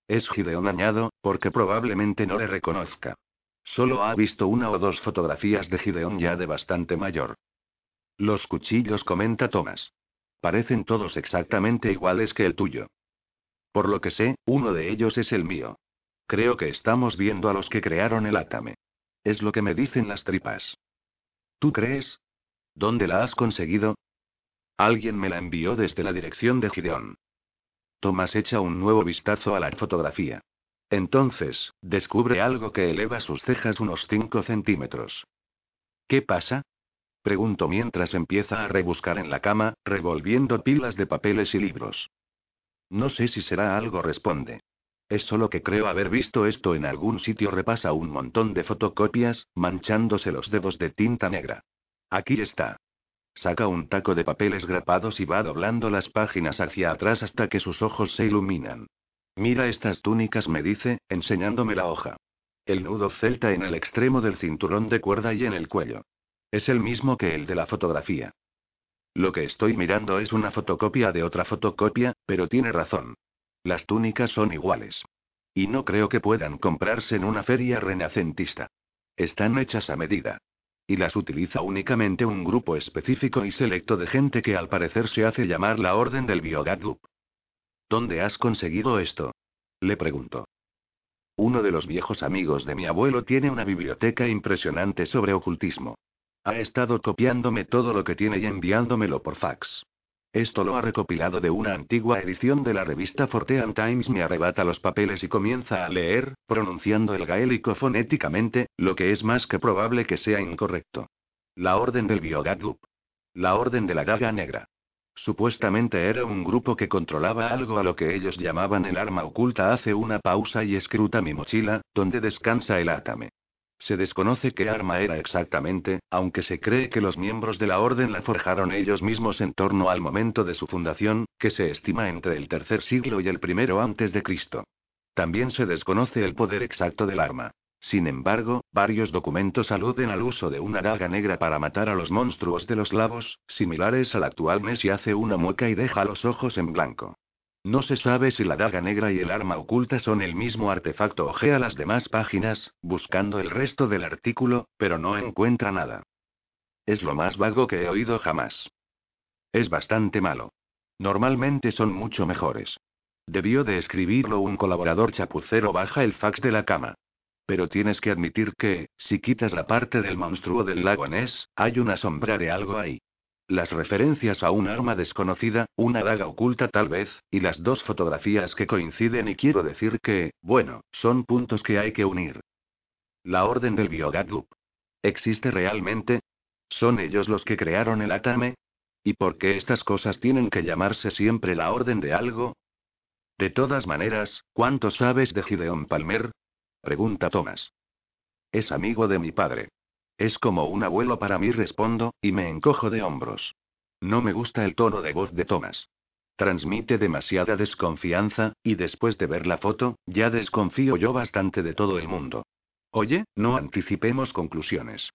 Speaker 1: Es Gideon añado, porque probablemente no le reconozca. Solo ha visto una o dos fotografías de Gideon ya de bastante mayor. Los cuchillos, comenta Tomás. Parecen todos exactamente iguales que el tuyo. Por lo que sé, uno de ellos es el mío. Creo que estamos viendo a los que crearon el átame. Es lo que me dicen las tripas. ¿Tú crees? ¿Dónde la has conseguido? Alguien me la envió desde la dirección de Gideón. Tomás echa un nuevo vistazo a la fotografía. Entonces, descubre algo que eleva sus cejas unos 5 centímetros. ¿Qué pasa? Pregunto mientras empieza a rebuscar en la cama, revolviendo pilas de papeles y libros. No sé si será algo, responde. Es solo que creo haber visto esto en algún sitio. Repasa un montón de fotocopias, manchándose los dedos de tinta negra. Aquí está. Saca un taco de papeles grapados y va doblando las páginas hacia atrás hasta que sus ojos se iluminan. Mira estas túnicas, me dice, enseñándome la hoja. El nudo celta en el extremo del cinturón de cuerda y en el cuello. Es el mismo que el de la fotografía. Lo que estoy mirando es una fotocopia de otra fotocopia, pero tiene razón. Las túnicas son iguales. Y no creo que puedan comprarse en una feria renacentista. Están hechas a medida. Y las utiliza únicamente un grupo específico y selecto de gente que al parecer se hace llamar la Orden del Biogadup. ¿Dónde has conseguido esto? Le pregunto. Uno de los viejos amigos de mi abuelo tiene una biblioteca impresionante sobre ocultismo. Ha estado copiándome todo lo que tiene y enviándomelo por fax. Esto lo ha recopilado de una antigua edición de la revista Fortean Times. Me arrebata los papeles y comienza a leer, pronunciando el gaélico fonéticamente, lo que es más que probable que sea incorrecto. La Orden del Biogadup. La Orden de la Daga Negra. Supuestamente era un grupo que controlaba algo a lo que ellos llamaban el arma oculta. Hace una pausa y escruta mi mochila, donde descansa el átame. Se desconoce qué arma era exactamente, aunque se cree que los miembros de la orden la forjaron ellos mismos en torno al momento de su fundación, que se estima entre el tercer siglo y el primero antes de Cristo. También se desconoce el poder exacto del arma. Sin embargo, varios documentos aluden al uso de una daga negra para matar a los monstruos de los lavos, similares al actual mes y hace una mueca y deja los ojos en blanco. No se sabe si la daga negra y el arma oculta son el mismo artefacto. Ojea las demás páginas, buscando el resto del artículo, pero no encuentra nada. Es lo más vago que he oído jamás. Es bastante malo. Normalmente son mucho mejores. Debió de escribirlo un colaborador chapucero baja el fax de la cama. Pero tienes que admitir que, si quitas la parte del monstruo del lago Ness, hay una sombra de algo ahí. Las referencias a un arma desconocida, una daga oculta tal vez, y las dos fotografías que coinciden y quiero decir que, bueno, son puntos que hay que unir. La orden del Biogadup. ¿Existe realmente? ¿Son ellos los que crearon el Atame? ¿Y por qué estas cosas tienen que llamarse siempre la orden de algo? De todas maneras, ¿cuánto sabes de Gideon Palmer? Pregunta Thomas. Es amigo de mi padre. Es como un abuelo para mí, respondo, y me encojo de hombros. No me gusta el tono de voz de Thomas. Transmite demasiada desconfianza, y después de ver la foto, ya desconfío yo bastante de todo el mundo. Oye, no anticipemos conclusiones.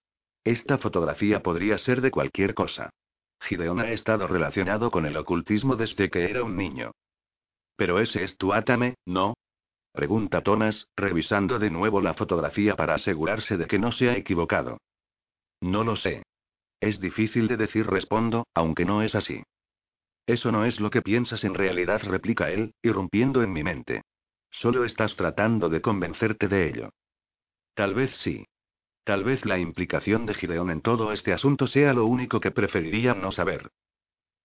Speaker 1: Esta fotografía podría ser de cualquier cosa. Gideon ha estado relacionado con el ocultismo desde que era un niño. Pero ese es tu átame, ¿no? Pregunta Thomas, revisando de nuevo la fotografía para asegurarse de que no se ha equivocado. No lo sé. Es difícil de decir, respondo, aunque no es así. Eso no es lo que piensas en realidad, replica él, irrumpiendo en mi mente. Solo estás tratando de convencerte de ello. Tal vez sí. Tal vez la implicación de Gideon en todo este asunto sea lo único que preferiría no saber.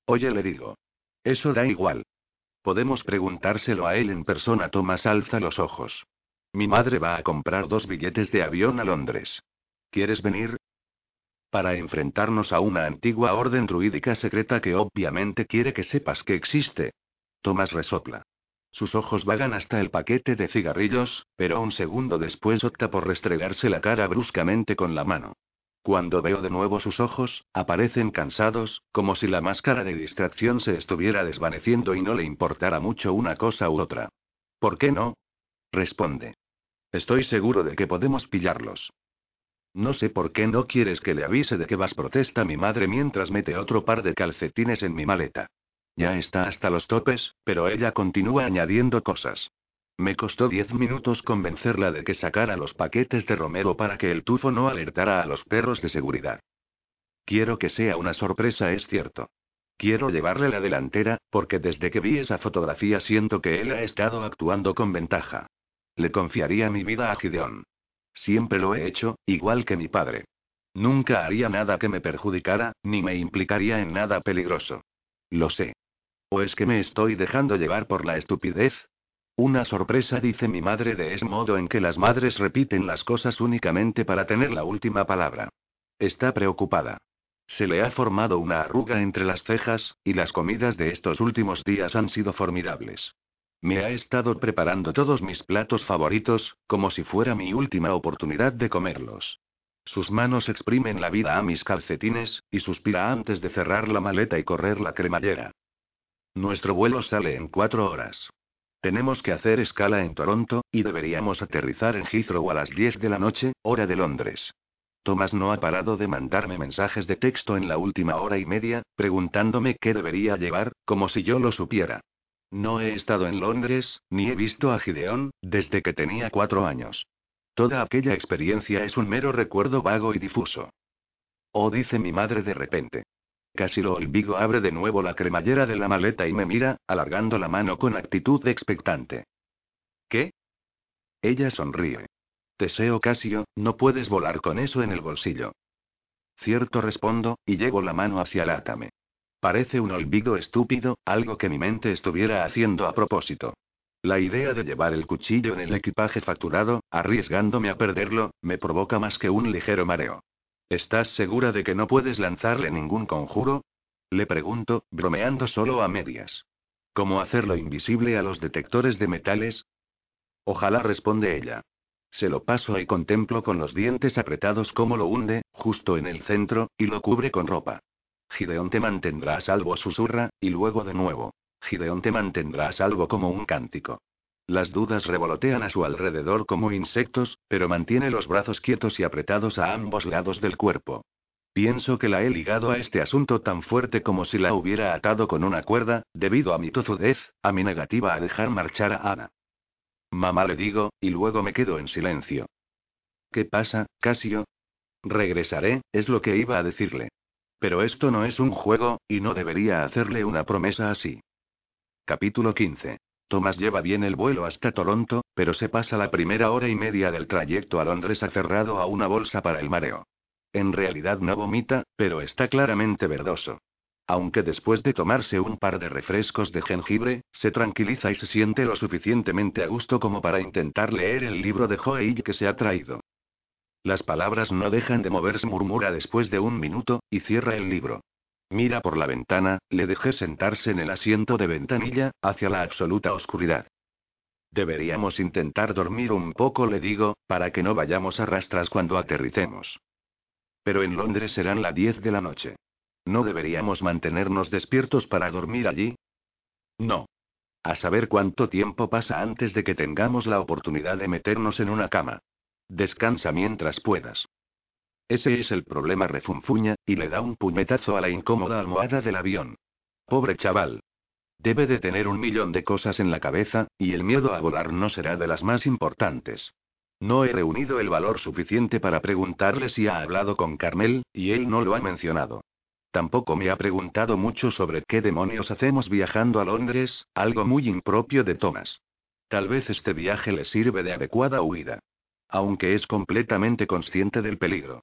Speaker 1: Oye, le digo. Eso da igual. Podemos preguntárselo a él en persona. Tomás alza los ojos. Mi madre va a comprar dos billetes de avión a Londres. ¿Quieres venir? para enfrentarnos a una antigua orden druídica secreta que obviamente quiere que sepas que existe. Tomás resopla. Sus ojos vagan hasta el paquete de cigarrillos, pero un segundo después opta por restregarse la cara bruscamente con la mano. Cuando veo de nuevo sus ojos, aparecen cansados, como si la máscara de distracción se estuviera desvaneciendo y no le importara mucho una cosa u otra. ¿Por qué no? Responde. Estoy seguro de que podemos pillarlos. No sé por qué no quieres que le avise de que vas protesta mi madre mientras mete otro par de calcetines en mi maleta. Ya está hasta los topes, pero ella continúa añadiendo cosas. Me costó diez minutos convencerla de que sacara los paquetes de Romero para que el tufo no alertara a los perros de seguridad. Quiero que sea una sorpresa, es cierto. Quiero llevarle la delantera, porque desde que vi esa fotografía siento que él ha estado actuando con ventaja. Le confiaría mi vida a Gideon. Siempre lo he hecho, igual que mi padre. Nunca haría nada que me perjudicara, ni me implicaría en nada peligroso. Lo sé. ¿O es que me estoy dejando llevar por la estupidez? Una sorpresa, dice mi madre, de ese modo en que las madres repiten las cosas únicamente para tener la última palabra. Está preocupada. Se le ha formado una arruga entre las cejas, y las comidas de estos últimos días han sido formidables. Me ha estado preparando todos mis platos favoritos, como si fuera mi última oportunidad de comerlos. Sus manos exprimen la vida a mis calcetines, y suspira antes de cerrar la maleta y correr la cremallera. Nuestro vuelo sale en cuatro horas. Tenemos que hacer escala en Toronto, y deberíamos aterrizar en Heathrow a las 10 de la noche, hora de Londres. Thomas no ha parado de mandarme mensajes de texto en la última hora y media, preguntándome qué debería llevar, como si yo lo supiera. No he estado en Londres, ni he visto a Gideón, desde que tenía cuatro años. Toda aquella experiencia es un mero recuerdo vago y difuso. Oh, dice mi madre de repente. Casi lo olvido, abre de nuevo la cremallera de la maleta y me mira, alargando la mano con actitud expectante. ¿Qué? Ella sonríe. Teseo Casio, no puedes volar con eso en el bolsillo. Cierto respondo, y llevo la mano hacia el átame. Parece un olvido estúpido, algo que mi mente estuviera haciendo a propósito. La idea de llevar el cuchillo en el equipaje facturado, arriesgándome a perderlo, me provoca más que un ligero mareo. ¿Estás segura de que no puedes lanzarle ningún conjuro? Le pregunto, bromeando solo a medias. ¿Cómo hacerlo invisible a los detectores de metales? Ojalá responde ella. Se lo paso y contemplo con los dientes apretados cómo lo hunde, justo en el centro, y lo cubre con ropa. Gideón te mantendrá a salvo, susurra, y luego de nuevo. Gideón te mantendrá a salvo como un cántico. Las dudas revolotean a su alrededor como insectos, pero mantiene los brazos quietos y apretados a ambos lados del cuerpo. Pienso que la he ligado a este asunto tan fuerte como si la hubiera atado con una cuerda, debido a mi tozudez, a mi negativa a dejar marchar a Ana. Mamá le digo, y luego me quedo en silencio. ¿Qué pasa, Casio? Regresaré, es lo que iba a decirle. Pero esto no es un juego, y no debería hacerle una promesa así. Capítulo 15. Thomas lleva bien el vuelo hasta Toronto, pero se pasa la primera hora y media del trayecto a Londres aferrado a una bolsa para el mareo. En realidad no vomita, pero está claramente verdoso. Aunque después de tomarse un par de refrescos de jengibre, se tranquiliza y se siente lo suficientemente a gusto como para intentar leer el libro de Joey que se ha traído. Las palabras no dejan de moverse, murmura después de un minuto, y cierra el libro. Mira por la ventana, le dejé sentarse en el asiento de ventanilla, hacia la absoluta oscuridad. Deberíamos intentar dormir un poco, le digo, para que no vayamos a rastras cuando aterricemos. Pero en Londres serán las 10 de la noche. ¿No deberíamos mantenernos despiertos para dormir allí? No. A saber cuánto tiempo pasa antes de que tengamos la oportunidad de meternos en una cama. Descansa mientras puedas. Ese es el problema, refunfuña, y le da un puñetazo a la incómoda almohada del avión. Pobre chaval. Debe de tener un millón de cosas en la cabeza, y el miedo a volar no será de las más importantes. No he reunido el valor suficiente para preguntarle si ha hablado con Carmel, y él no lo ha mencionado. Tampoco me ha preguntado mucho sobre qué demonios hacemos viajando a Londres, algo muy impropio de Thomas. Tal vez este viaje le sirve de adecuada huida. Aunque es completamente consciente del peligro.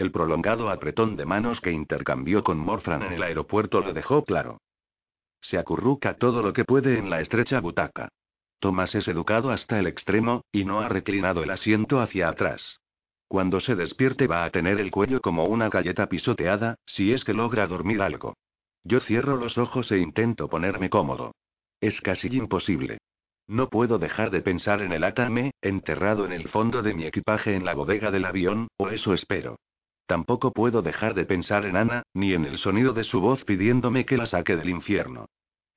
Speaker 1: El prolongado apretón de manos que intercambió con Morfran en el aeropuerto lo dejó claro. Se acurruca todo lo que puede en la estrecha butaca. Thomas es educado hasta el extremo, y no ha reclinado el asiento hacia atrás. Cuando se despierte va a tener el cuello como una galleta pisoteada, si es que logra dormir algo. Yo cierro los ojos e intento ponerme cómodo. Es casi imposible. No puedo dejar de pensar en el atame, enterrado en el fondo de mi equipaje en la bodega del avión, o eso espero. Tampoco puedo dejar de pensar en Ana, ni en el sonido de su voz pidiéndome que la saque del infierno.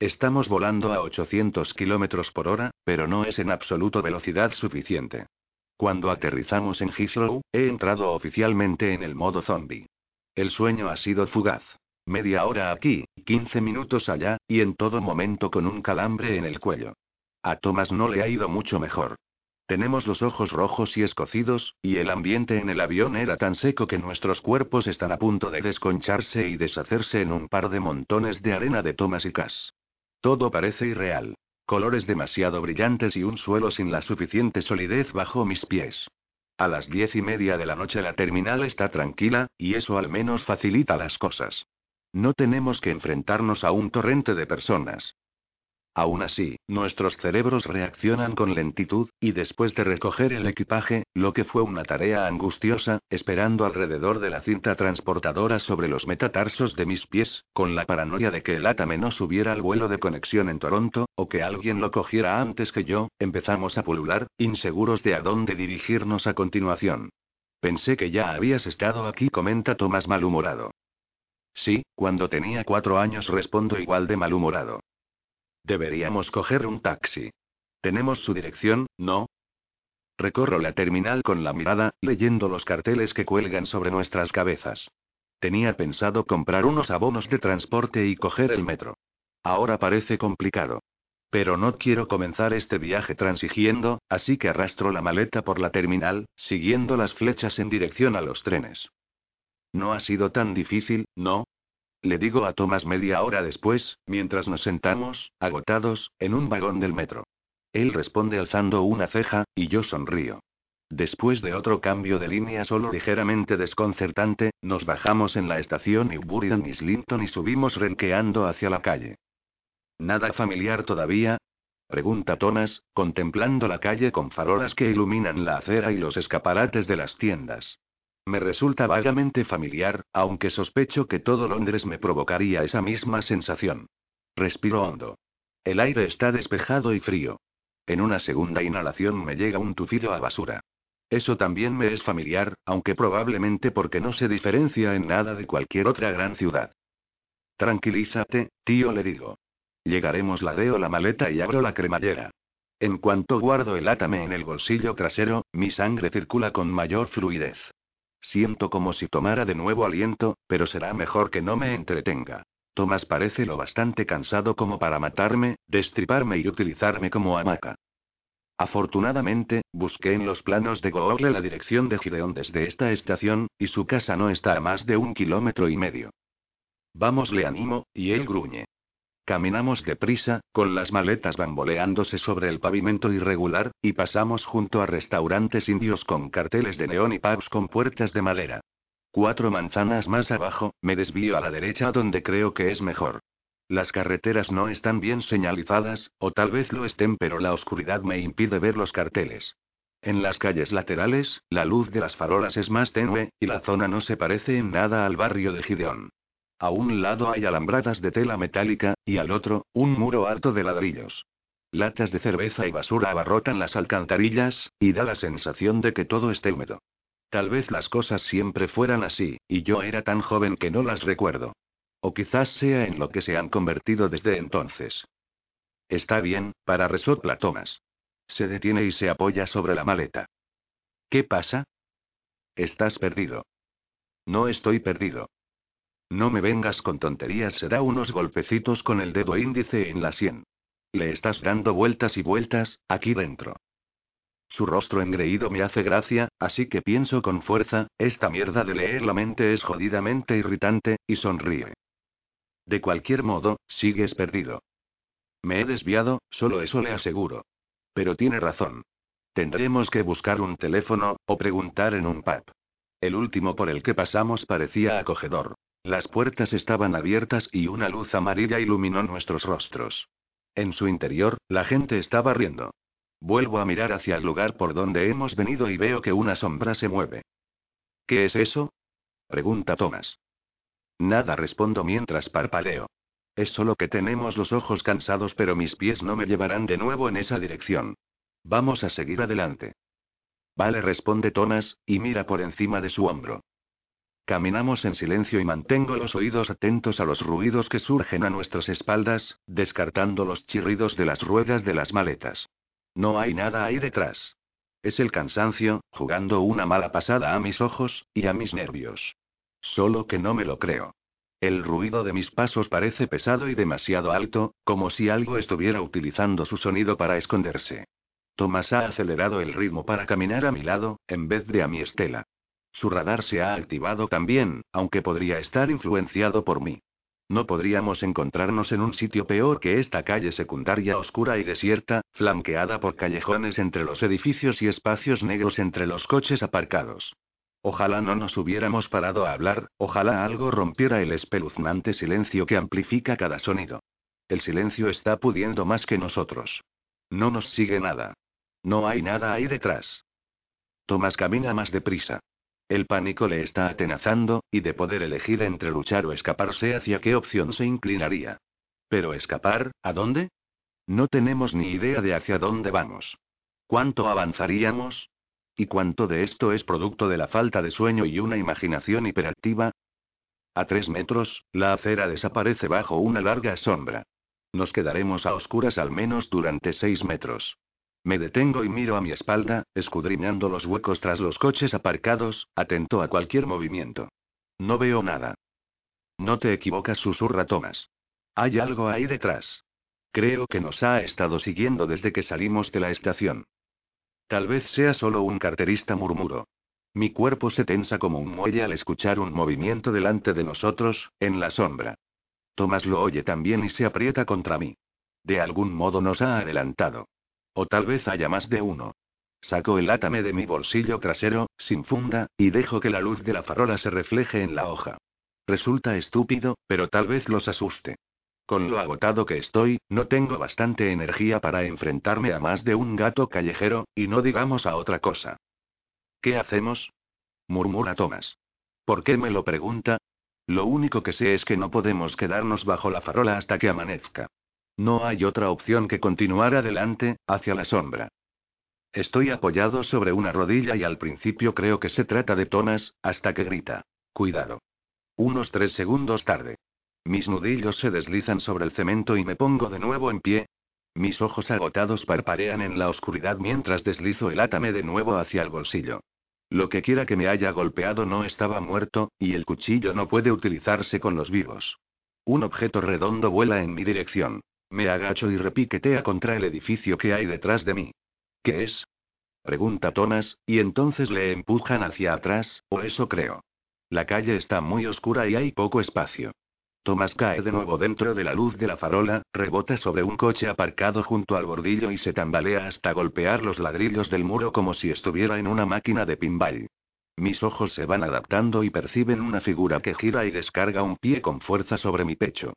Speaker 1: Estamos volando a 800 kilómetros por hora, pero no es en absoluto velocidad suficiente. Cuando aterrizamos en Heathrow, he entrado oficialmente en el modo zombie. El sueño ha sido fugaz. Media hora aquí, 15 minutos allá, y en todo momento con un calambre en el cuello. A Thomas no le ha ido mucho mejor. Tenemos los ojos rojos y escocidos, y el ambiente en el avión era tan seco que nuestros cuerpos están a punto de desconcharse y deshacerse en un par de montones de arena de tomas y cas. Todo parece irreal. Colores demasiado brillantes y un suelo sin la suficiente solidez bajo mis pies. A las diez y media de la noche la terminal está tranquila, y eso al menos facilita las cosas. No tenemos que enfrentarnos a un torrente de personas. Aún así, nuestros cerebros reaccionan con lentitud, y después de recoger el equipaje, lo que fue una tarea angustiosa, esperando alrededor de la cinta transportadora sobre los metatarsos de mis pies, con la paranoia de que el átame no subiera al vuelo de conexión en Toronto, o que alguien lo cogiera antes que yo, empezamos a pulular, inseguros de a dónde dirigirnos a continuación. Pensé que ya habías estado aquí, comenta Tomás malhumorado. Sí, cuando tenía cuatro años respondo igual de malhumorado. Deberíamos coger un taxi. Tenemos su dirección, ¿no? Recorro la terminal con la mirada, leyendo los carteles que cuelgan sobre nuestras cabezas. Tenía pensado comprar unos abonos de transporte y coger el metro. Ahora parece complicado. Pero no quiero comenzar este viaje transigiendo, así que arrastro la maleta por la terminal, siguiendo las flechas en dirección a los trenes. No ha sido tan difícil, ¿no? Le digo a Thomas media hora después, mientras nos sentamos, agotados, en un vagón del metro. Él responde alzando una ceja, y yo sonrío. Después de otro cambio de línea solo ligeramente desconcertante, nos bajamos en la estación Newbury en Islington y subimos renqueando hacia la calle. ¿Nada familiar todavía? Pregunta Thomas, contemplando la calle con farolas que iluminan la acera y los escaparates de las tiendas. Me resulta vagamente familiar, aunque sospecho que todo Londres me provocaría esa misma sensación. Respiro hondo. El aire está despejado y frío. En una segunda inhalación me llega un tufido a basura. Eso también me es familiar, aunque probablemente porque no se diferencia en nada de cualquier otra gran ciudad. Tranquilízate, tío, le digo. Llegaremos, ladeo la maleta y abro la cremallera. En cuanto guardo el átame en el bolsillo trasero, mi sangre circula con mayor fluidez. Siento como si tomara de nuevo aliento, pero será mejor que no me entretenga. Tomás parece lo bastante cansado como para matarme, destriparme y utilizarme como hamaca. Afortunadamente, busqué en los planos de Google la dirección de Gideon desde esta estación, y su casa no está a más de un kilómetro y medio. Vamos, le animo, y él gruñe. Caminamos deprisa, con las maletas bamboleándose sobre el pavimento irregular, y pasamos junto a restaurantes indios con carteles de neón y pubs con puertas de madera. Cuatro manzanas más abajo, me desvío a la derecha donde creo que es mejor. Las carreteras no están bien señalizadas, o tal vez lo estén, pero la oscuridad me impide ver los carteles. En las calles laterales, la luz de las farolas es más tenue, y la zona no se parece en nada al barrio de Gideon. A un lado hay alambradas de tela metálica, y al otro, un muro alto de ladrillos. Latas de cerveza y basura abarrotan las alcantarillas, y da la sensación de que todo esté húmedo. Tal vez las cosas siempre fueran así, y yo era tan joven que no las recuerdo. O quizás sea en lo que se han convertido desde entonces. Está bien, para resopla Thomas. Se detiene y se apoya sobre la maleta. ¿Qué pasa? Estás perdido. No estoy perdido. No me vengas con tonterías, será unos golpecitos con el dedo índice en la sien. Le estás dando vueltas y vueltas, aquí dentro. Su rostro engreído me hace gracia, así que pienso con fuerza, esta mierda de leer la mente es jodidamente irritante, y sonríe. De cualquier modo, sigues perdido. Me he desviado, solo eso le aseguro. Pero tiene razón. Tendremos que buscar un teléfono, o preguntar en un pub. El último por el que pasamos parecía acogedor. Las puertas estaban abiertas y una luz amarilla iluminó nuestros rostros. En su interior, la gente estaba riendo. Vuelvo a mirar hacia el lugar por donde hemos venido y veo que una sombra se mueve. ¿Qué es eso? pregunta Thomas. Nada respondo mientras parpadeo. Es solo que tenemos los ojos cansados, pero mis pies no me llevarán de nuevo en esa dirección. Vamos a seguir adelante. Vale, responde Thomas, y mira por encima de su hombro. Caminamos en silencio y mantengo los oídos atentos a los ruidos que surgen a nuestras espaldas, descartando los chirridos de las ruedas de las maletas. No hay nada ahí detrás. Es el cansancio, jugando una mala pasada a mis ojos, y a mis nervios. Solo que no me lo creo. El ruido de mis pasos parece pesado y demasiado alto, como si algo estuviera utilizando su sonido para esconderse. Tomás ha acelerado el ritmo para caminar a mi lado, en vez de a mi estela. Su radar se ha activado también, aunque podría estar influenciado por mí. No podríamos encontrarnos en un sitio peor que esta calle secundaria oscura y desierta, flanqueada por callejones entre los edificios y espacios negros entre los coches aparcados. Ojalá no nos hubiéramos parado a hablar, ojalá algo rompiera el espeluznante silencio que amplifica cada sonido. El silencio está pudiendo más que nosotros. No nos sigue nada. No hay nada ahí detrás. Tomás camina más deprisa. El pánico le está atenazando, y de poder elegir entre luchar o escaparse hacia qué opción se inclinaría. Pero escapar, ¿a dónde? No tenemos ni idea de hacia dónde vamos. ¿Cuánto avanzaríamos? ¿Y cuánto de esto es producto de la falta de sueño y una imaginación hiperactiva? A tres metros, la acera desaparece bajo una larga sombra. Nos quedaremos a oscuras al menos durante seis metros. Me detengo y miro a mi espalda, escudriñando los huecos tras los coches aparcados, atento a cualquier movimiento. No veo nada. No te equivocas, susurra Thomas. Hay algo ahí detrás. Creo que nos ha estado siguiendo desde que salimos de la estación. Tal vez sea solo un carterista, murmuró. Mi cuerpo se tensa como un muelle al escuchar un movimiento delante de nosotros, en la sombra. Tomás lo oye también y se aprieta contra mí. De algún modo nos ha adelantado. O tal vez haya más de uno. Saco el átame de mi bolsillo trasero, sin funda, y dejo que la luz de la farola se refleje en la hoja. Resulta estúpido, pero tal vez los asuste. Con lo agotado que estoy, no tengo bastante energía para enfrentarme a más de un gato callejero, y no digamos a otra cosa. ¿Qué hacemos? murmura Thomas. ¿Por qué me lo pregunta? Lo único que sé es que no podemos quedarnos bajo la farola hasta que amanezca. No hay otra opción que continuar adelante, hacia la sombra. Estoy apoyado sobre una rodilla y al principio creo que se trata de Thomas, hasta que grita. Cuidado. Unos tres segundos tarde. Mis nudillos se deslizan sobre el cemento y me pongo de nuevo en pie. Mis ojos agotados parparean en la oscuridad mientras deslizo el átame de nuevo hacia el bolsillo. Lo que quiera que me haya golpeado no estaba muerto, y el cuchillo no puede utilizarse con los vivos. Un objeto redondo vuela en mi dirección. Me agacho y repiquetea contra el edificio que hay detrás de mí. ¿Qué es? Pregunta Thomas, y entonces le empujan hacia atrás, o eso creo. La calle está muy oscura y hay poco espacio. Tomás cae de nuevo dentro de la luz de la farola, rebota sobre un coche aparcado junto al bordillo y se tambalea hasta golpear los ladrillos del muro como si estuviera en una máquina de pinball. Mis ojos se van adaptando y perciben una figura que gira y descarga un pie con fuerza sobre mi pecho.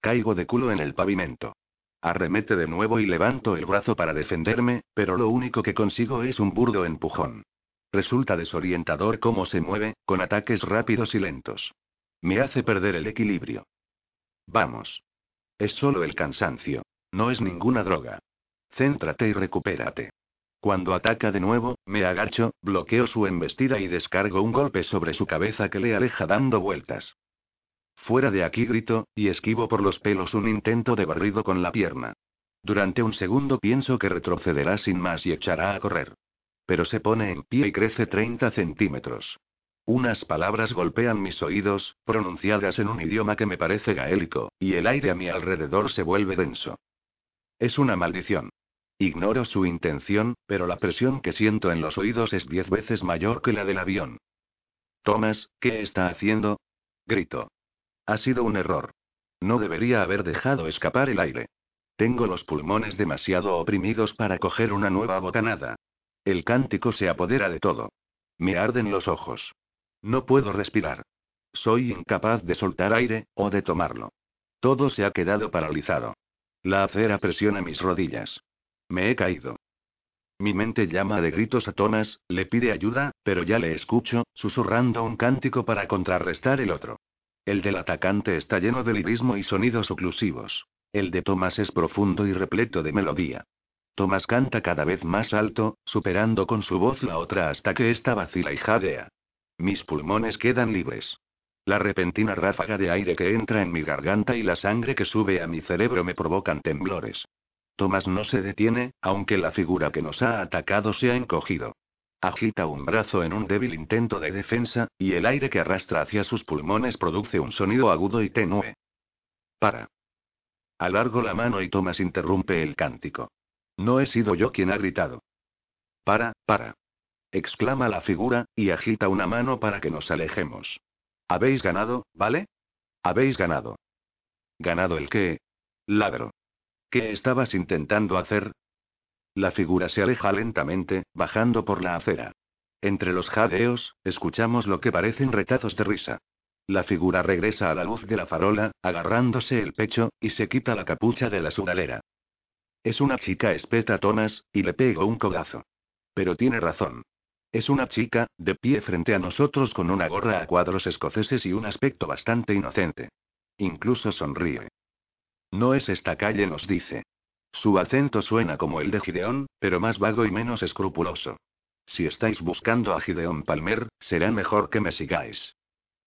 Speaker 1: Caigo de culo en el pavimento. Arremete de nuevo y levanto el brazo para defenderme, pero lo único que consigo es un burdo empujón. Resulta desorientador cómo se mueve, con ataques rápidos y lentos. Me hace perder el equilibrio. Vamos. Es solo el cansancio. No es ninguna droga. Céntrate y recupérate. Cuando ataca de nuevo, me agacho, bloqueo su embestida y descargo un golpe sobre su cabeza que le aleja dando vueltas. Fuera de aquí grito, y esquivo por los pelos un intento de barrido con la pierna. Durante un segundo pienso que retrocederá sin más y echará a correr. Pero se pone en pie y crece 30 centímetros. Unas palabras golpean mis oídos, pronunciadas en un idioma que me parece gaélico, y el aire a mi alrededor se vuelve denso. Es una maldición. Ignoro su intención, pero la presión que siento en los oídos es diez veces mayor que la del avión. Thomas, ¿qué está haciendo? Grito. Ha sido un error. No debería haber dejado escapar el aire. Tengo los pulmones demasiado oprimidos para coger una nueva bocanada. El cántico se apodera de todo. Me arden los ojos. No puedo respirar. Soy incapaz de soltar aire, o de tomarlo. Todo se ha quedado paralizado. La acera presiona mis rodillas. Me he caído. Mi mente llama de gritos a Tonas, le pide ayuda, pero ya le escucho, susurrando un cántico para contrarrestar el otro. El del atacante está lleno de lirismo y sonidos oclusivos. El de Tomás es profundo y repleto de melodía. Tomás canta cada vez más alto, superando con su voz la otra hasta que esta vacila y jadea. Mis pulmones quedan libres. La repentina ráfaga de aire que entra en mi garganta y la sangre que sube a mi cerebro me provocan temblores. Tomás no se detiene, aunque la figura que nos ha atacado se ha encogido. Agita un brazo en un débil intento de defensa, y el aire que arrastra hacia sus pulmones produce un sonido agudo y tenue. Para. Alargo la mano y Tomás interrumpe el cántico. No he sido yo quien ha gritado. Para, para exclama la figura, y agita una mano para que nos alejemos. Habéis ganado, ¿vale? Habéis ganado. ¿Ganado el qué? Ladro. ¿Qué estabas intentando hacer? La figura se aleja lentamente, bajando por la acera. Entre los jadeos, escuchamos lo que parecen retazos de risa. La figura regresa a la luz de la farola, agarrándose el pecho, y se quita la capucha de la sudalera. Es una chica espeta Tonas, y le pego un codazo. Pero tiene razón. Es una chica, de pie frente a nosotros con una gorra a cuadros escoceses y un aspecto bastante inocente. Incluso sonríe. No es esta calle, nos dice. Su acento suena como el de Gideón, pero más vago y menos escrupuloso. Si estáis buscando a Gideón Palmer, será mejor que me sigáis.